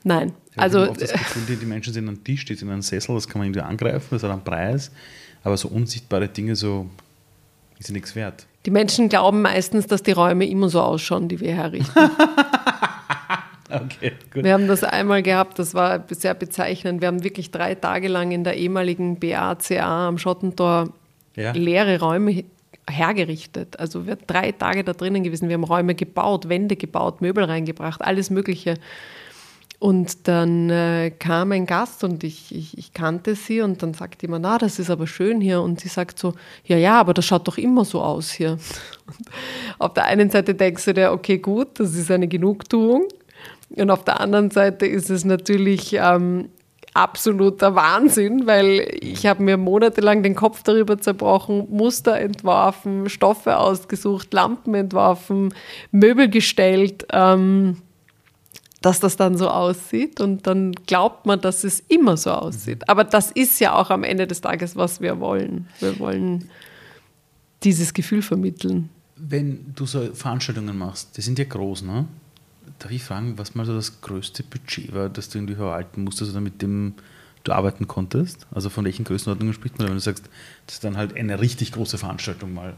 Nein. Ja, also, oft das Gefühl, die, die Menschen sind an Tisch, steht in einem Sessel, das kann man irgendwie angreifen, das hat einen Preis. Aber so unsichtbare Dinge, so ist nichts wert. Die Menschen glauben meistens, dass die Räume immer so ausschauen, die wir herrichten. okay, gut. Wir haben das einmal gehabt, das war sehr bezeichnend. Wir haben wirklich drei Tage lang in der ehemaligen BACA am Schottentor ja. leere Räume hergerichtet. Also wir sind drei Tage da drinnen gewesen. Wir haben Räume gebaut, Wände gebaut, Möbel reingebracht, alles Mögliche. Und dann äh, kam ein Gast und ich, ich, ich, kannte sie und dann sagt jemand, na, das ist aber schön hier. Und sie sagt so, ja, ja, aber das schaut doch immer so aus hier. Und auf der einen Seite denkst du dir, okay, gut, das ist eine Genugtuung. Und auf der anderen Seite ist es natürlich ähm, absoluter Wahnsinn, weil ich habe mir monatelang den Kopf darüber zerbrochen, Muster entworfen, Stoffe ausgesucht, Lampen entworfen, Möbel gestellt. Ähm, dass das dann so aussieht und dann glaubt man, dass es immer so aussieht. Aber das ist ja auch am Ende des Tages, was wir wollen. Wir wollen dieses Gefühl vermitteln. Wenn du so Veranstaltungen machst, die sind ja groß, ne? Darf ich fragen, was mal so das größte Budget war, das du irgendwie verwalten musstest oder mit dem du arbeiten konntest? Also von welchen Größenordnungen spricht man, wenn du sagst, das ist dann halt eine richtig große Veranstaltung mal?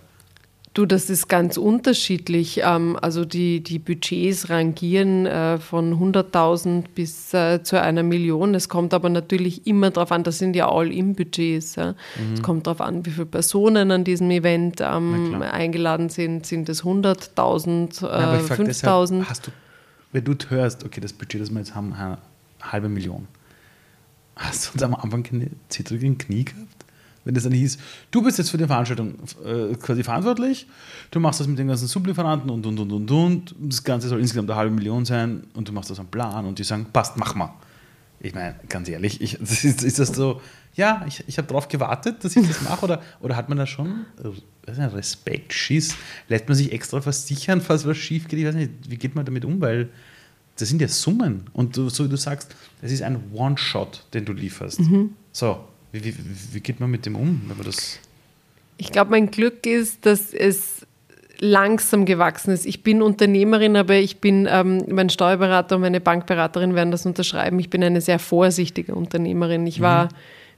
Du, das ist ganz unterschiedlich. Ähm, also die, die Budgets rangieren äh, von 100.000 bis äh, zu einer Million. Es kommt aber natürlich immer darauf an, das sind ja All-In-Budgets. Mhm. Es kommt darauf an, wie viele Personen an diesem Event ähm, eingeladen sind. Sind es 100.000, äh, 5.000? Hast du, wenn du hörst, okay, das Budget, das wir jetzt haben, eine halbe Million, hast du uns am Anfang keine zittrigen Knie gehabt? Wenn das dann hieß, du bist jetzt für die Veranstaltung äh, quasi verantwortlich, du machst das mit den ganzen Sublieferanten und und und und und, das Ganze soll insgesamt eine halbe Million sein und du machst das am Plan und die sagen, passt, mach mal. Ich meine, ganz ehrlich, ich, ist, ist, das so, ja, ich, ich habe darauf gewartet, dass ich das mache oder, oder hat man da schon äh, Respekt, Schiss, lässt man sich extra versichern, falls was schief geht, ich weiß nicht, wie geht man damit um, weil das sind ja Summen und du, so wie du sagst, es ist ein One-Shot, den du lieferst. Mhm. So, wie, wie, wie geht man mit dem um, wenn man das. Ich glaube, mein Glück ist, dass es langsam gewachsen ist. Ich bin Unternehmerin, aber ich bin, ähm, mein Steuerberater und meine Bankberaterin werden das unterschreiben. Ich bin eine sehr vorsichtige Unternehmerin. Ich war mhm.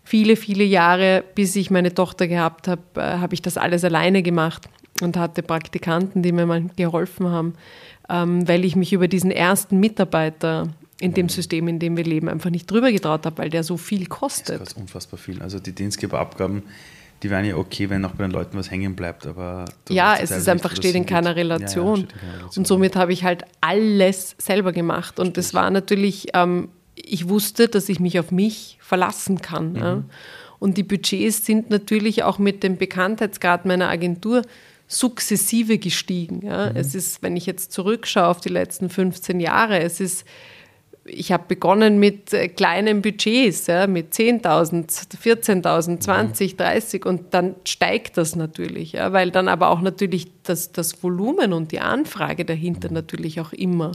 viele, viele Jahre, bis ich meine Tochter gehabt habe, äh, habe ich das alles alleine gemacht und hatte Praktikanten, die mir mal geholfen haben, ähm, weil ich mich über diesen ersten Mitarbeiter in dem System, in dem wir leben, einfach nicht drüber getraut habe, weil der so viel kostet. Das kostet unfassbar viel. Also die Dienstgeberabgaben, die wären ja okay, wenn auch bei den Leuten was hängen bleibt, aber ja, es ist einfach steht in, keiner Relation. Ja, ja, in keiner Relation. Und somit habe ich halt alles selber gemacht und das war natürlich, ähm, ich wusste, dass ich mich auf mich verlassen kann. Mhm. Ja. Und die Budgets sind natürlich auch mit dem Bekanntheitsgrad meiner Agentur sukzessive gestiegen. Mhm. Es ist, wenn ich jetzt zurückschaue auf die letzten 15 Jahre, es ist ich habe begonnen mit äh, kleinen Budgets, ja, mit 10.000, 14.000, 20, 30 und dann steigt das natürlich, ja, weil dann aber auch natürlich das, das Volumen und die Anfrage dahinter natürlich auch immer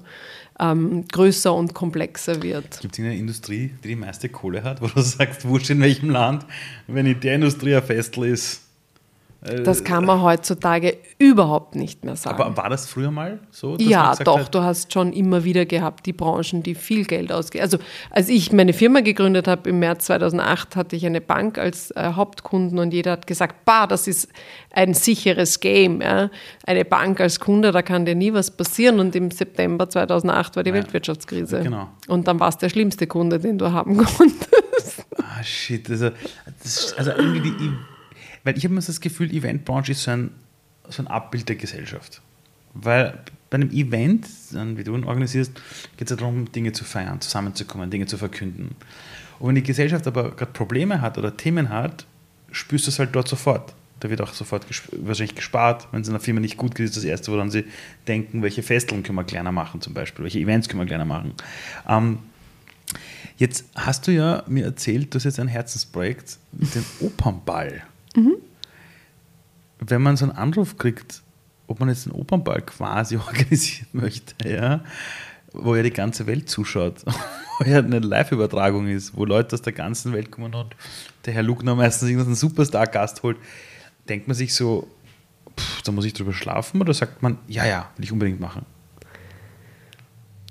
ähm, größer und komplexer wird. Gibt es eine Industrie, die die meiste Kohle hat, wo du sagst, wurscht in welchem Land, wenn in der Industrie ein Festel ist, das kann man heutzutage überhaupt nicht mehr sagen. Aber war das früher mal so? Ja, doch, hat, du hast schon immer wieder gehabt, die Branchen, die viel Geld ausgeben. Also als ich meine Firma gegründet habe im März 2008, hatte ich eine Bank als äh, Hauptkunden und jeder hat gesagt, bah, das ist ein sicheres Game. Ja? Eine Bank als Kunde, da kann dir nie was passieren. Und im September 2008 war die ja, Weltwirtschaftskrise. Genau. Und dann war es der schlimmste Kunde, den du haben konntest. Ah, shit. Also, das, also irgendwie die weil ich habe immer das Gefühl, Eventbranche ist so ein, so ein Abbild der Gesellschaft. Weil bei einem Event, wie du ihn organisierst, geht es ja darum, Dinge zu feiern, zusammenzukommen, Dinge zu verkünden. Und wenn die Gesellschaft aber gerade Probleme hat oder Themen hat, spürst du es halt dort sofort. Da wird auch sofort gesp wahrscheinlich gespart. Wenn es in einer Firma nicht gut geht, ist das Erste, woran sie denken, welche Festeln können wir kleiner machen zum Beispiel, welche Events können wir kleiner machen. Ähm, jetzt hast du ja mir erzählt, du hast jetzt ein Herzensprojekt, den Opernball. Mhm. Wenn man so einen Anruf kriegt, ob man jetzt einen Opernball quasi organisieren möchte, ja, wo ja die ganze Welt zuschaut, wo ja eine Live-Übertragung ist, wo Leute aus der ganzen Welt kommen und der Herr Lugner meistens irgendeinen Superstar-Gast holt, denkt man sich so, da muss ich drüber schlafen oder sagt man, ja, ja, will ich unbedingt machen?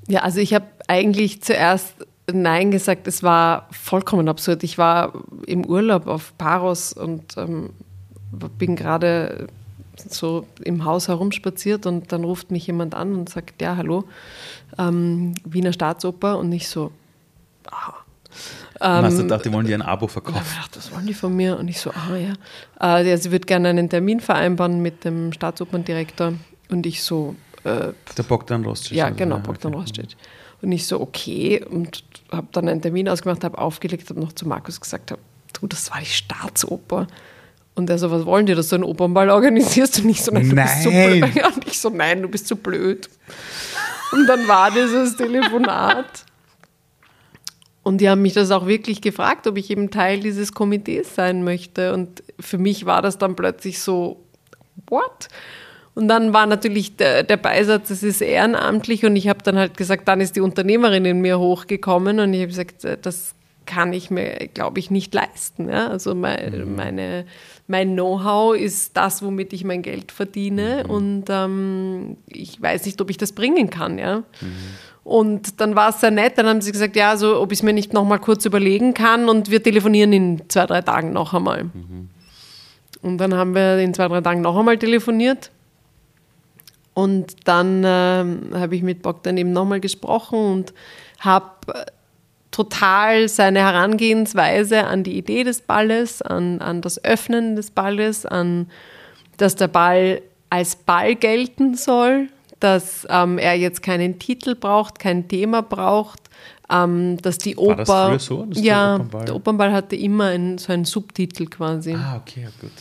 Ja, also ich habe eigentlich zuerst Nein gesagt, es war vollkommen absurd. Ich war im Urlaub auf Paros und ähm, bin gerade so im Haus herumspaziert und dann ruft mich jemand an und sagt, ja, hallo, ähm, Wiener Staatsoper und ich so, aha. Ähm, hast du gedacht, die wollen dir ein Abo verkaufen? Ich gedacht, das wollen die von mir. Und ich so, ah ja. Äh, ja sie würde gerne einen Termin vereinbaren mit dem Staatsoperndirektor. Und ich so, äh, Der Bogdan Rostschitsch. Ja, genau, Bogdan okay. Und ich so, okay, und habe dann einen Termin ausgemacht, habe aufgelegt, habe noch zu Markus gesagt, hab, du, das war die Staatsoper. Und er so, was wollen die, dass du einen Opernball organisierst? Und ich so, nein, du nein. bist zu blöd. Und ich so, nein, du bist zu blöd. Und dann war dieses Telefonat. Und die haben mich das auch wirklich gefragt, ob ich eben Teil dieses Komitees sein möchte. Und für mich war das dann plötzlich so, what? Und dann war natürlich der, der Beisatz, es ist ehrenamtlich und ich habe dann halt gesagt, dann ist die Unternehmerin in mir hochgekommen und ich habe gesagt, äh, das kann ich mir, glaube ich, nicht leisten. Ja? Also mein, mhm. meine, mein Know-how ist das, womit ich mein Geld verdiene mhm. und ähm, ich weiß nicht, ob ich das bringen kann. Ja? Mhm. Und dann war es sehr nett, dann haben sie gesagt, ja, also ob ich es mir nicht noch mal kurz überlegen kann und wir telefonieren in zwei, drei Tagen noch einmal. Mhm. Und dann haben wir in zwei, drei Tagen noch einmal telefoniert Und dann äh, habe ich mit Bogdan eben nochmal gesprochen und habe total seine Herangehensweise an die Idee des Balles, an, an das Öffnen des Balles, an dass der Ball als Ball gelten soll, dass ähm, er jetzt keinen Titel braucht, kein Thema braucht, ähm, dass die War Oper. Das so, ja, der Opernball? der Opernball hatte immer einen, so einen Subtitel quasi. Ah, okay, gut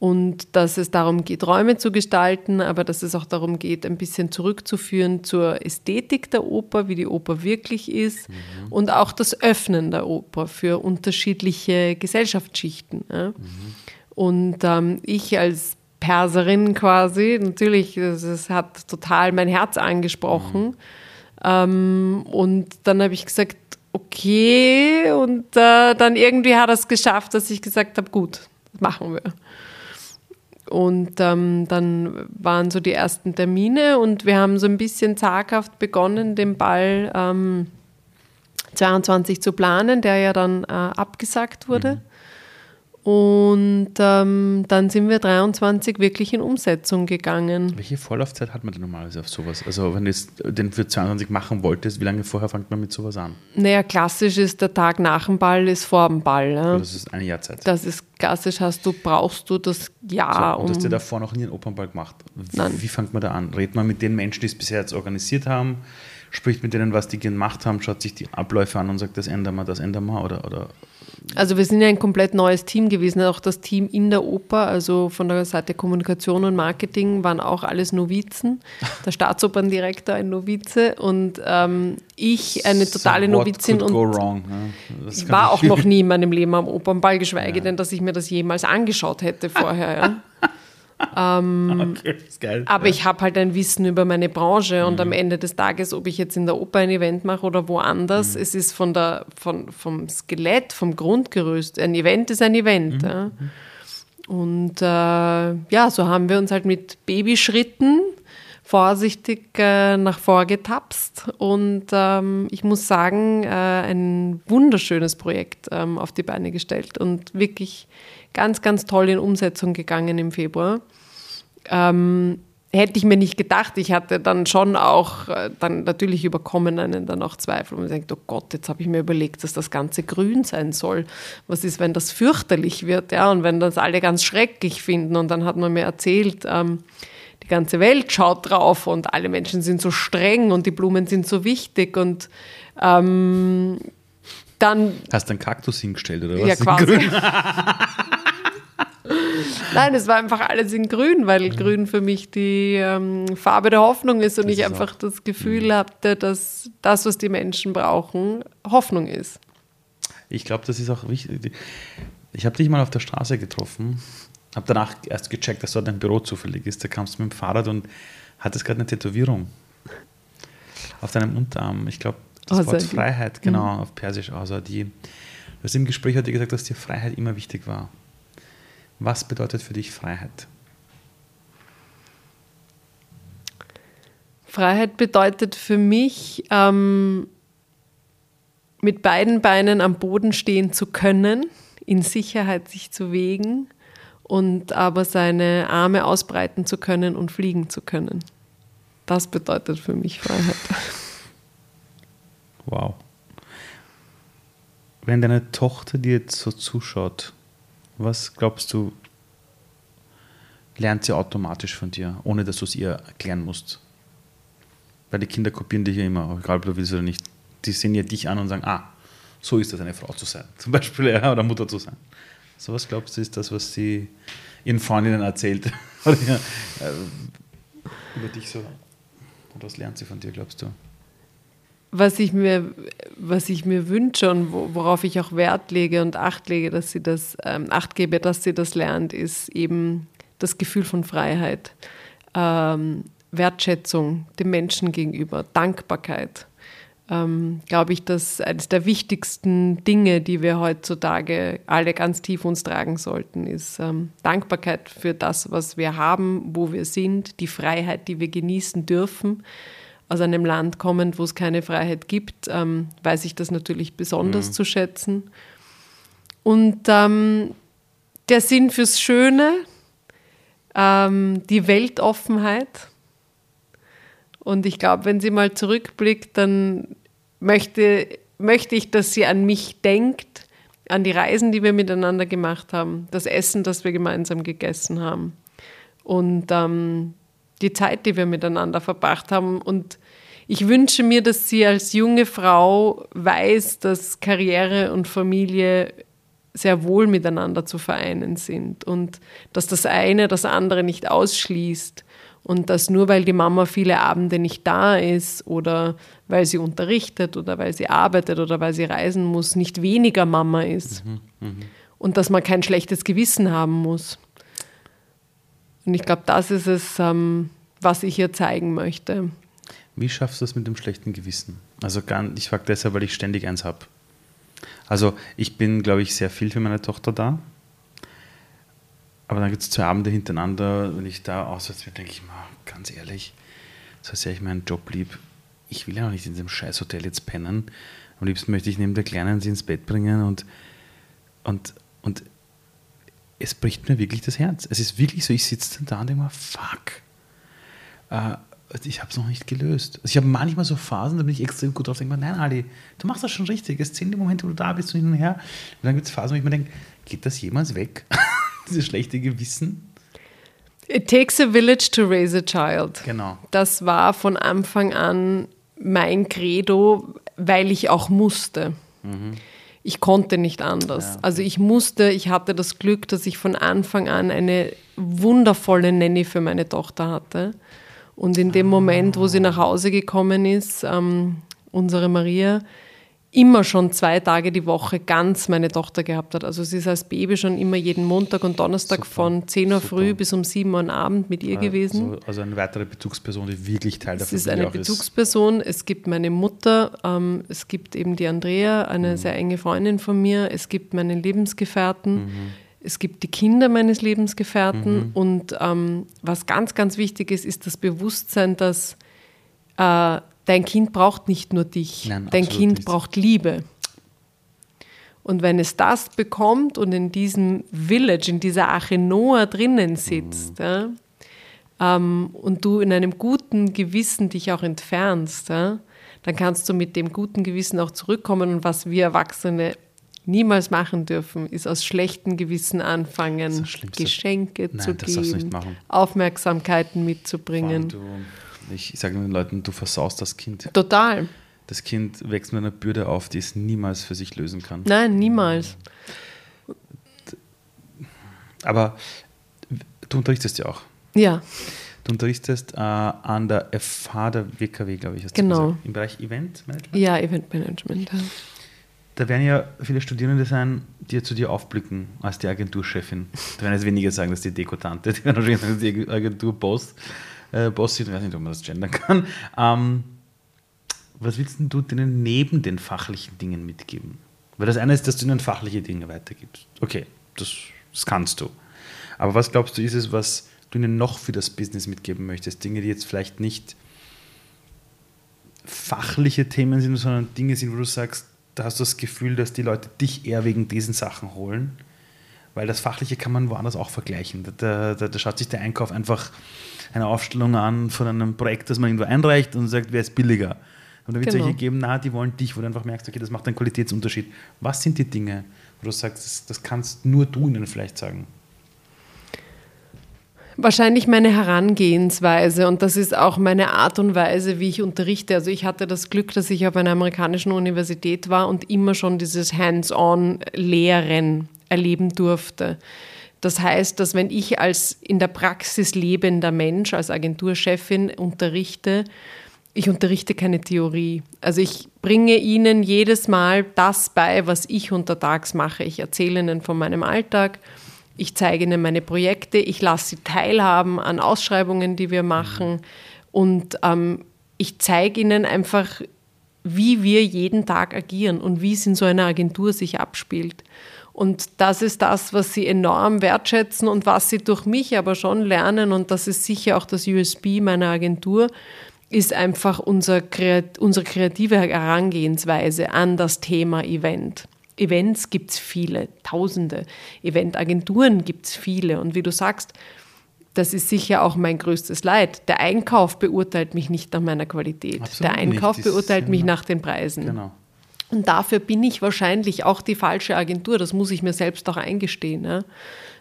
und dass es darum geht, Räume zu gestalten, aber dass es auch darum geht, ein bisschen zurückzuführen zur Ästhetik der Oper, wie die Oper wirklich ist mhm. und auch das Öffnen der Oper für unterschiedliche Gesellschaftsschichten. Ja. Mhm. Und ähm, ich als Perserin quasi, natürlich, es hat total mein Herz angesprochen. Mhm. Ähm, und dann habe ich gesagt, okay, und äh, dann irgendwie hat er es geschafft, dass ich gesagt habe, gut, machen wir. Und ähm, dann waren so die ersten Termine und wir haben so ein bisschen zaghaft begonnen, den Ball ähm, 22 zu planen, der ja dann äh, abgesagt wurde. Mhm. Und ähm, dann sind wir 23 wirklich in Umsetzung gegangen. Welche Vorlaufzeit hat man denn normalerweise auf sowas? Also wenn du den für 22 machen wolltest, wie lange vorher fängt man mit sowas an? Naja, klassisch ist der Tag nach dem Ball ist vor dem Ball. Ja. Das ist eine Jahrzeit. Das ist klassisch, hast du, brauchst du das Jahr. So, und um hast du davor noch nie einen Opernball gemacht? Wie, Nein. wie fängt man da an? Redet man mit den Menschen, die es bisher jetzt organisiert haben? Spricht mit denen, was die gemacht haben, schaut sich die Abläufe an und sagt, das ändern wir, das ändern wir oder, oder also wir sind ja ein komplett neues Team gewesen, auch das Team in der Oper, also von der Seite Kommunikation und Marketing waren auch alles Novizen. Der Staatsoperndirektor ein Novize und ähm, ich eine totale so Novizin und wrong, ne? ich war auch noch nie in meinem Leben am Opernball, geschweige ja. denn, dass ich mir das jemals angeschaut hätte vorher. Ja. Ähm, okay, ist geil. Aber ja. ich habe halt ein Wissen über meine Branche und mhm. am Ende des Tages, ob ich jetzt in der Oper ein Event mache oder woanders, mhm. es ist von der, von, vom Skelett, vom Grundgerüst. Ein Event ist ein Event. Mhm. Ja. Mhm. Und äh, ja, so haben wir uns halt mit Babyschritten vorsichtig äh, nach vorgetapst und ähm, ich muss sagen, äh, ein wunderschönes Projekt ähm, auf die Beine gestellt und wirklich ganz, ganz toll in Umsetzung gegangen im Februar. Ähm, hätte ich mir nicht gedacht. Ich hatte dann schon auch äh, dann natürlich überkommen einen dann auch Zweifel und denkt, oh Gott, jetzt habe ich mir überlegt, dass das Ganze grün sein soll. Was ist, wenn das fürchterlich wird, ja, und wenn das alle ganz schrecklich finden? Und dann hat man mir erzählt, ähm, ganze Welt schaut drauf und alle Menschen sind so streng und die Blumen sind so wichtig und ähm, dann. Hast du einen Kaktus hingestellt oder was? Ja, quasi. Nein, es war einfach alles in Grün, weil mhm. Grün für mich die ähm, Farbe der Hoffnung ist und das ich ist einfach das Gefühl mhm. hatte, dass das, was die Menschen brauchen, Hoffnung ist. Ich glaube, das ist auch wichtig. Ich habe dich mal auf der Straße getroffen, habe danach erst gecheckt, dass dort ein Büro zufällig ist. Da kamst du mit dem Fahrrad und hattest gerade eine Tätowierung auf deinem Unterarm. Ich glaube, das Wort Freiheit, genau, mhm. auf Persisch, also die. Du hast im Gespräch heute gesagt, dass dir Freiheit immer wichtig war. Was bedeutet für dich Freiheit? Freiheit bedeutet für mich, ähm, mit beiden Beinen am Boden stehen zu können, in Sicherheit sich zu wegen und aber seine Arme ausbreiten zu können und fliegen zu können. Das bedeutet für mich Freiheit. Wow. Wenn deine Tochter dir jetzt so zuschaut, was glaubst du, lernt sie automatisch von dir, ohne dass du es ihr erklären musst? Weil die Kinder kopieren dich ja immer, egal ob du willst oder nicht. Die sehen ja dich an und sagen, ah, so ist das, eine Frau zu sein. Zum Beispiel ja, oder Mutter zu sein. So was glaubst du, ist das, was sie ihren Freundinnen erzählt? oder, äh, über dich so. Und was lernt sie von dir, glaubst du? was ich mir, was ich mir wünsche und worauf ich auch Wert lege und Acht lege, dass sie das, ähm, Acht gebe, dass sie das lernt, ist eben das Gefühl von Freiheit, ähm, Wertschätzung dem Menschen gegenüber, Dankbarkeit. Ähm, glaube ich, dass eines der wichtigsten Dinge, die wir heutzutage alle ganz tief uns tragen sollten, ist ähm, Dankbarkeit für das, was wir haben, wo wir sind, die Freiheit, die wir genießen dürfen aus einem Land kommend, wo es keine Freiheit gibt, ähm, weiß ich das natürlich besonders mhm. zu schätzen. Und ähm, der Sinn fürs Schöne, ähm, die Weltoffenheit, Und ich glaube, wenn sie mal zurückblickt, dann möchte, möchte ich, dass sie an mich denkt, an die Reisen, die wir miteinander gemacht haben, das Essen, das wir gemeinsam gegessen haben und ähm, die Zeit, die wir miteinander verbracht haben. Und ich wünsche mir, dass sie als junge Frau weiß, dass Karriere und Familie sehr wohl miteinander zu vereinen sind und dass das eine das andere nicht ausschließt und dass nur weil die Mama viele Abende nicht da ist oder weil sie unterrichtet oder weil sie arbeitet oder weil sie reisen muss, nicht weniger Mama ist. Mhm, mh. Und dass man kein schlechtes Gewissen haben muss. Und ich glaube, das ist es, ähm, was ich ihr zeigen möchte. Wie schaffst du das mit dem schlechten Gewissen? Also ich frage deshalb, weil ich ständig eins habe. Also ich bin, glaube ich, sehr viel für meine Tochter da. Aber dann gibt es zwei Abende hintereinander, wenn ich da auswärts bin, denke ich mal, ganz ehrlich, so sehr ich meinen Job lieb, ich will ja noch nicht in diesem Scheißhotel jetzt pennen. Am liebsten möchte ich neben der Kleinen sie ins Bett bringen und, und, und es bricht mir wirklich das Herz. Es ist wirklich so, ich sitze da und denke mir, fuck, äh, ich habe es noch nicht gelöst. Also ich habe manchmal so Phasen, da bin ich extrem gut drauf, denke mir, nein, Ali, du machst das schon richtig. Es zählen die Momente, wo du da bist und hin und her. Und dann gibt es Phasen, wo ich mir denke, geht das jemals weg? Dieses schlechte Gewissen. It takes a village to raise a child. Genau. Das war von Anfang an mein Credo, weil ich auch musste. Mhm. Ich konnte nicht anders. Ja, okay. Also ich musste, ich hatte das Glück, dass ich von Anfang an eine wundervolle Nanny für meine Tochter hatte. Und in dem ah. Moment, wo sie nach Hause gekommen ist, ähm, unsere Maria, immer schon zwei Tage die Woche ganz meine Tochter gehabt hat. Also sie ist als Baby schon immer jeden Montag und Donnerstag Super. von 10 Uhr Super. früh bis um 7 Uhr Abend mit ihr ja, gewesen. Also, also, eine weitere Bezugsperson, die wirklich Teil der Familie ist. Es ist eine Bezugsperson. Ist. Es gibt meine Mutter, ähm, es gibt eben die Andrea, eine mhm. sehr enge Freundin von mir, es gibt meinen Lebensgefährten. Mhm. Es gibt die Kinder meines Lebensgefährten mhm. und ähm, was ganz, ganz wichtig ist, ist das Bewusstsein, dass äh, dein Kind braucht nicht nur dich, Nein, dein Kind nicht. braucht Liebe. Und wenn es das bekommt und in diesem Village, in dieser Arche Noah drinnen sitzt, mhm. ja, ähm, und du in einem guten Gewissen dich auch entfernst, ja, dann kannst du mit dem guten Gewissen auch zurückkommen. Und was wir Erwachsene niemals machen dürfen, ist aus schlechtem Gewissen anfangen, Geschenke Nein, zu geben, Aufmerksamkeiten mitzubringen. Du, ich sage den Leuten, du versaust das Kind. Total. Das Kind wächst mit einer Bürde auf, die es niemals für sich lösen kann. Nein, niemals. Aber du unterrichtest ja auch. Ja. Du unterrichtest äh, an der FH der WKW, glaube ich. genau. Im Bereich Event Management? Ja, Event Management. Ja. Da werden ja viele Studierende sein, die zu dir aufblicken als die Agenturchefin. Da werden jetzt weniger sagen, dass die Dekotante, die werden wahrscheinlich sagen, dass die Agenturboss äh, Boss ich weiß nicht, ob man das gendern kann. Ähm, was willst du denen neben den fachlichen Dingen mitgeben? Weil das eine ist, dass du ihnen fachliche Dinge weitergibst. Okay, das, das kannst du. Aber was glaubst du, ist es, was du ihnen noch für das Business mitgeben möchtest? Dinge, die jetzt vielleicht nicht fachliche Themen sind, sondern Dinge sind, wo du sagst, da hast du das Gefühl, dass die Leute dich eher wegen diesen Sachen holen. Weil das Fachliche kann man woanders auch vergleichen. Da, da, da schaut sich der Einkauf einfach eine Aufstellung an von einem Projekt, das man irgendwo einreicht und sagt, wer ist billiger. Und da wird es genau. solche geben, na, die wollen dich, wo du einfach merkst, okay, das macht einen Qualitätsunterschied. Was sind die Dinge, wo du sagst, das, das kannst nur du ihnen vielleicht sagen? Wahrscheinlich meine Herangehensweise und das ist auch meine Art und Weise, wie ich unterrichte. Also ich hatte das Glück, dass ich auf einer amerikanischen Universität war und immer schon dieses Hands-on-Lehren erleben durfte. Das heißt, dass wenn ich als in der Praxis lebender Mensch, als Agenturchefin unterrichte, ich unterrichte keine Theorie. Also ich bringe Ihnen jedes Mal das bei, was ich untertags mache. Ich erzähle Ihnen von meinem Alltag, ich zeige Ihnen meine Projekte, ich lasse Sie teilhaben an Ausschreibungen, die wir machen und ähm, ich zeige Ihnen einfach, wie wir jeden Tag agieren und wie es in so einer Agentur sich abspielt. Und das ist das, was sie enorm wertschätzen und was sie durch mich aber schon lernen. Und das ist sicher auch das USB meiner Agentur, ist einfach unser, unsere kreative Herangehensweise an das Thema Event. Events gibt es viele, tausende. Eventagenturen gibt es viele. Und wie du sagst, das ist sicher auch mein größtes Leid. Der Einkauf beurteilt mich nicht nach meiner Qualität. Absolut der Einkauf nicht. beurteilt mich nach den Preisen. Genau. Und dafür bin ich wahrscheinlich auch die falsche Agentur. Das muss ich mir selbst auch eingestehen. Ja?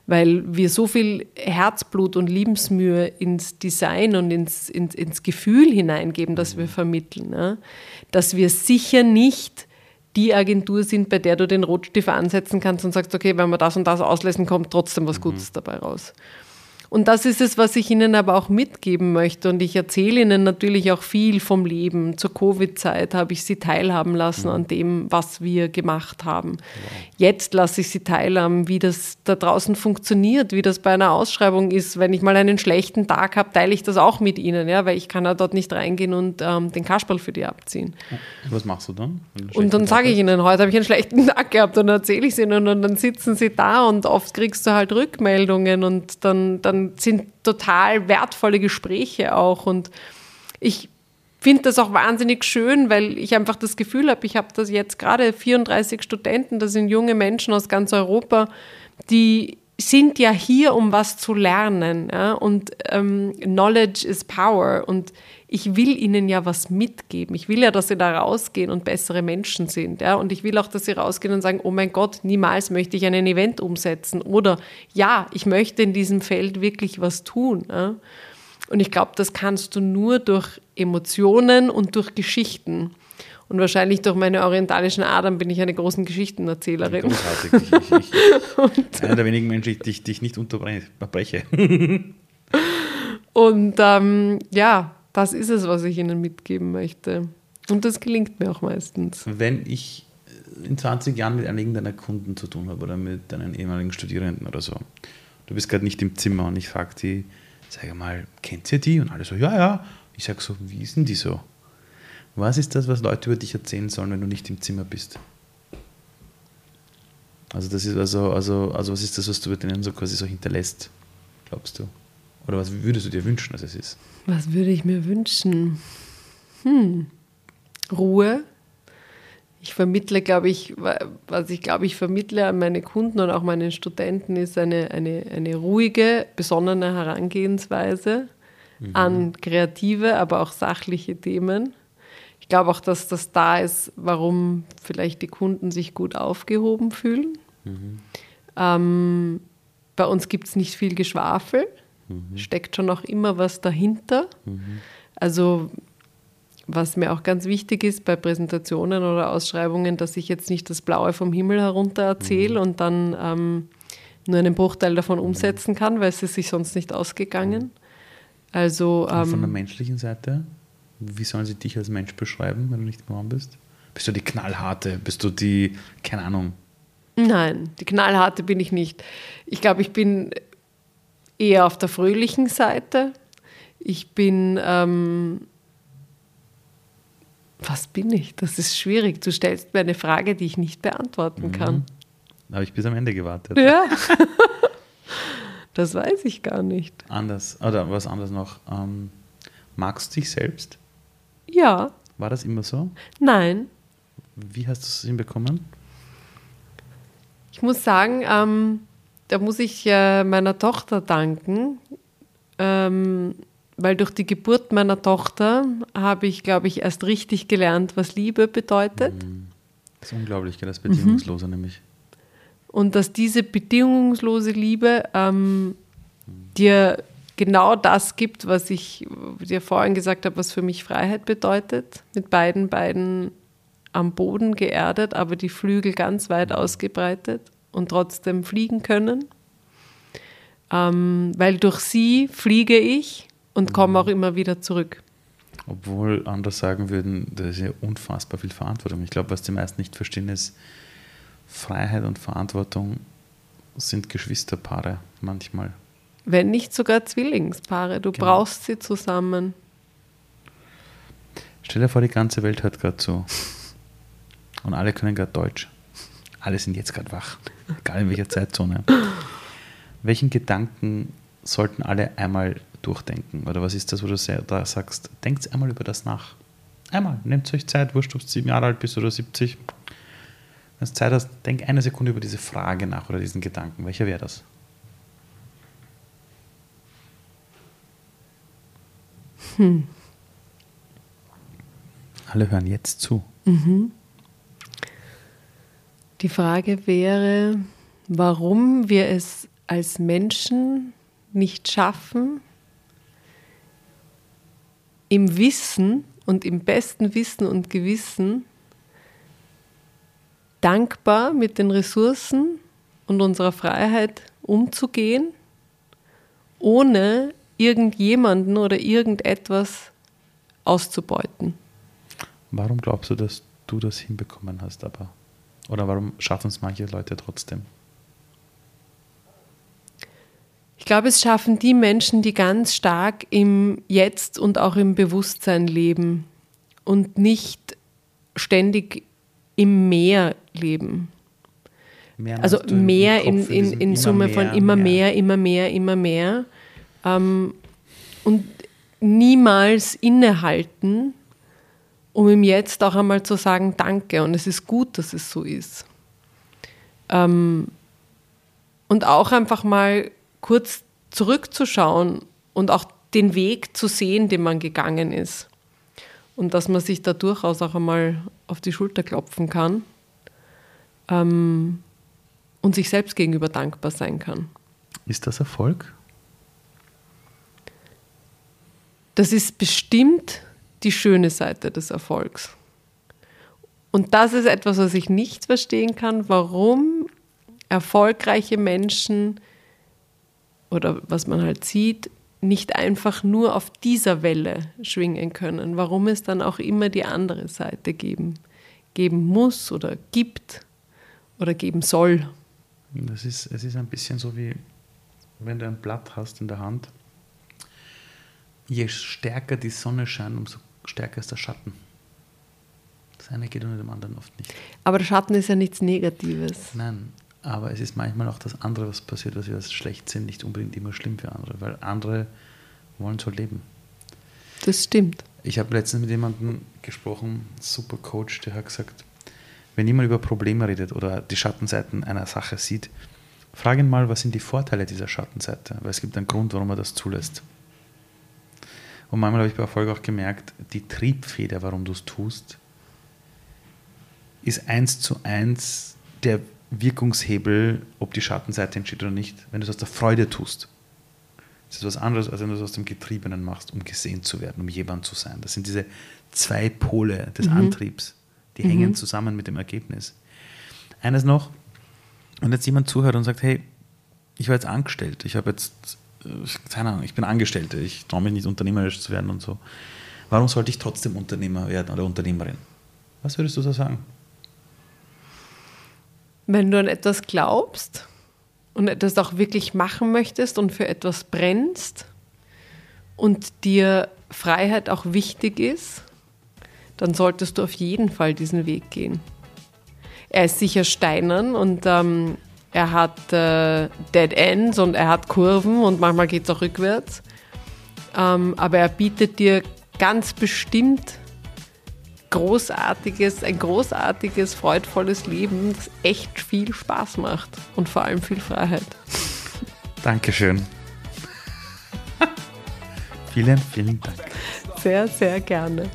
Weil wir so viel Herzblut und Liebensmühe ins Design und ins, ins, ins Gefühl hineingeben, das wir vermitteln. Ja? Dass wir sicher nicht die Agentur sind, bei der du den Rotstift ansetzen kannst und sagst, okay, wenn wir das und das auslesen, kommt trotzdem was Gutes mhm. dabei raus. Und das ist es, was ich Ihnen aber auch mitgeben möchte. Und ich erzähle Ihnen natürlich auch viel vom Leben. Zur Covid-Zeit habe ich Sie teilhaben lassen mhm. an dem, was wir gemacht haben. Wow. Jetzt lasse ich Sie teilhaben, wie das da draußen funktioniert, wie das bei einer Ausschreibung ist. Wenn ich mal einen schlechten Tag habe, teile ich das auch mit Ihnen, ja, weil ich kann ja dort nicht reingehen und ähm, den Kasperl für die abziehen. Was machst du dann? Und dann sage ich Ihnen, heute habe ich einen schlechten Tag gehabt und dann erzähle ich es Ihnen und dann sitzen Sie da und oft kriegst du halt Rückmeldungen und dann, dann sind total wertvolle Gespräche auch. Und ich finde das auch wahnsinnig schön, weil ich einfach das Gefühl habe, ich habe das jetzt gerade 34 Studenten, das sind junge Menschen aus ganz Europa, die sind ja hier, um was zu lernen. Ja? Und ähm, Knowledge is Power. Und ich will ihnen ja was mitgeben. Ich will ja, dass sie da rausgehen und bessere Menschen sind. Ja? Und ich will auch, dass sie rausgehen und sagen, oh mein Gott, niemals möchte ich ein Event umsetzen. Oder ja, ich möchte in diesem Feld wirklich was tun. Ja? Und ich glaube, das kannst du nur durch Emotionen und durch Geschichten. Und wahrscheinlich durch meine orientalischen Adern bin ich eine große Geschichtenerzählerin. Großartig. Ich, ich, einer der wenigen Menschen, die ich dich nicht unterbreche. und ähm, ja, das ist es, was ich Ihnen mitgeben möchte. Und das gelingt mir auch meistens. Wenn ich in 20 Jahren mit einigen deiner Kunden zu tun habe oder mit deinen ehemaligen Studierenden oder so, du bist gerade nicht im Zimmer und ich frage die, sag mal, kennt ihr die? Und alle so, ja, ja. Ich sage so, wie denn die so? Was ist das, was Leute über dich erzählen sollen, wenn du nicht im Zimmer bist? Also das ist also, also, also was ist das, was du über denen so quasi so hinterlässt, glaubst du? Oder was würdest du dir wünschen, dass es ist? Was würde ich mir wünschen? Hm. Ruhe. Ich vermittle, glaube ich, was ich glaube ich vermittle an meine Kunden und auch meinen Studenten, ist eine, eine, eine ruhige, besonnene Herangehensweise mhm. an kreative, aber auch sachliche Themen. Ich glaube auch, dass das da ist, warum vielleicht die Kunden sich gut aufgehoben fühlen. Mhm. Ähm, bei uns gibt es nicht viel Geschwafel mhm. steckt schon auch immer was dahinter. Mhm. Also was mir auch ganz wichtig ist bei Präsentationen oder Ausschreibungen, dass ich jetzt nicht das Blaue vom Himmel herunter erzähle mhm. und dann ähm, nur einen Bruchteil davon mhm. umsetzen kann, weil es ist sich sonst nicht ausgegangen. Mhm. Also ähm, von der menschlichen Seite, wie sollen sie dich als Mensch beschreiben, wenn du nicht im bist? Bist du die knallharte? Bist du die, keine Ahnung? Nein, die knallharte bin ich nicht. Ich glaube, ich bin eher auf der fröhlichen Seite. Ich bin, ähm, was bin ich? Das ist schwierig. Du stellst mir eine Frage, die ich nicht beantworten mhm. kann. Da habe ich bis am Ende gewartet. Ja. das weiß ich gar nicht. Anders, oder was anderes noch. Ähm, magst du dich selbst? Ja. War das immer so? Nein. Wie hast du es hinbekommen? Ich muss sagen, ähm, da muss ich äh, meiner Tochter danken, ähm, weil durch die Geburt meiner Tochter habe ich, glaube ich, erst richtig gelernt, was Liebe bedeutet. Mhm. Das ist unglaublich, das Bedingungslose mhm. nämlich. Und dass diese bedingungslose Liebe ähm, dir genau das gibt, was ich dir vorhin gesagt habe, was für mich Freiheit bedeutet. Mit beiden Beinen am Boden geerdet, aber die Flügel ganz weit ausgebreitet und trotzdem fliegen können. Ähm, weil durch sie fliege ich und komme auch immer wieder zurück. Obwohl andere sagen würden, das ist ja unfassbar viel Verantwortung. Ich glaube, was die meisten nicht verstehen, ist, Freiheit und Verantwortung sind Geschwisterpaare manchmal. Wenn nicht sogar Zwillingspaare. Du genau. brauchst sie zusammen. Stell dir vor, die ganze Welt hört gerade zu. Und alle können gerade Deutsch. Alle sind jetzt gerade wach, egal in welcher Zeitzone. Welchen Gedanken sollten alle einmal durchdenken? Oder was ist das, wo du da sagst, denkt einmal über das nach. Einmal, nehmt euch Zeit, wurscht, ob du sieben Jahre alt bist oder 70. Wenn du Zeit hast, denk eine Sekunde über diese Frage nach oder diesen Gedanken. Welcher wäre das? Hm. Alle hören jetzt zu. Mhm. Die Frage wäre, warum wir es als Menschen nicht schaffen, im Wissen und im besten Wissen und Gewissen dankbar mit den Ressourcen und unserer Freiheit umzugehen, ohne irgendjemanden oder irgendetwas auszubeuten. Warum glaubst du, dass du das hinbekommen hast, aber? Oder warum schaffen es manche Leute trotzdem? Ich glaube, es schaffen die Menschen, die ganz stark im Jetzt und auch im Bewusstsein leben und nicht ständig im Meer leben. Mehr also mehr in, in, in Summe mehr, von immer mehr. mehr, immer mehr, immer mehr. Ähm, und niemals innehalten, um ihm jetzt auch einmal zu sagen, danke und es ist gut, dass es so ist. Ähm, und auch einfach mal kurz zurückzuschauen und auch den Weg zu sehen, den man gegangen ist. Und dass man sich da durchaus auch einmal auf die Schulter klopfen kann ähm, und sich selbst gegenüber dankbar sein kann. Ist das Erfolg? Das ist bestimmt die schöne Seite des Erfolgs. Und das ist etwas, was ich nicht verstehen kann, warum erfolgreiche Menschen oder was man halt sieht, nicht einfach nur auf dieser Welle schwingen können, warum es dann auch immer die andere Seite geben, geben muss oder gibt oder geben soll. Das ist, es ist ein bisschen so wie, wenn du ein Blatt hast in der Hand, je stärker die Sonne scheint, umso stärker ist der Schatten. Das eine geht unter dem anderen oft nicht. Aber der Schatten ist ja nichts Negatives. Nein, aber es ist manchmal auch das andere, was passiert, was wir als schlecht sind, nicht unbedingt immer schlimm für andere, weil andere wollen so leben. Das stimmt. Ich habe letztens mit jemandem gesprochen, super Coach, der hat gesagt, wenn jemand über Probleme redet oder die Schattenseiten einer Sache sieht, frage ihn mal, was sind die Vorteile dieser Schattenseite, weil es gibt einen Grund, warum er das zulässt. Und manchmal habe ich bei Erfolg auch gemerkt, die Triebfeder, warum du es tust, ist eins zu eins der Wirkungshebel, ob die Schattenseite entsteht oder nicht, wenn du es aus der Freude tust. Das ist was anderes, als wenn du es aus dem Getriebenen machst, um gesehen zu werden, um jemand zu sein. Das sind diese zwei Pole des mhm. Antriebs, die mhm. hängen zusammen mit dem Ergebnis. Eines noch, wenn jetzt jemand zuhört und sagt, hey, ich war jetzt angestellt, ich habe jetzt, keine Ahnung, ich bin Angestellte, ich traue mich nicht unternehmerisch zu werden und so. Warum sollte ich trotzdem Unternehmer werden oder Unternehmerin? Was würdest du so sagen? Wenn du an etwas glaubst und etwas auch wirklich machen möchtest und für etwas brennst und dir Freiheit auch wichtig ist, dann solltest du auf jeden Fall diesen Weg gehen. Er ist sicher steinern und ähm, er hat äh, Dead Ends und er hat Kurven und manchmal geht es auch rückwärts. Ähm, aber er bietet dir ganz bestimmt großartiges, ein großartiges, freudvolles Leben, das echt viel Spaß macht und vor allem viel Freiheit. Dankeschön. vielen, vielen Dank. Sehr, sehr gerne.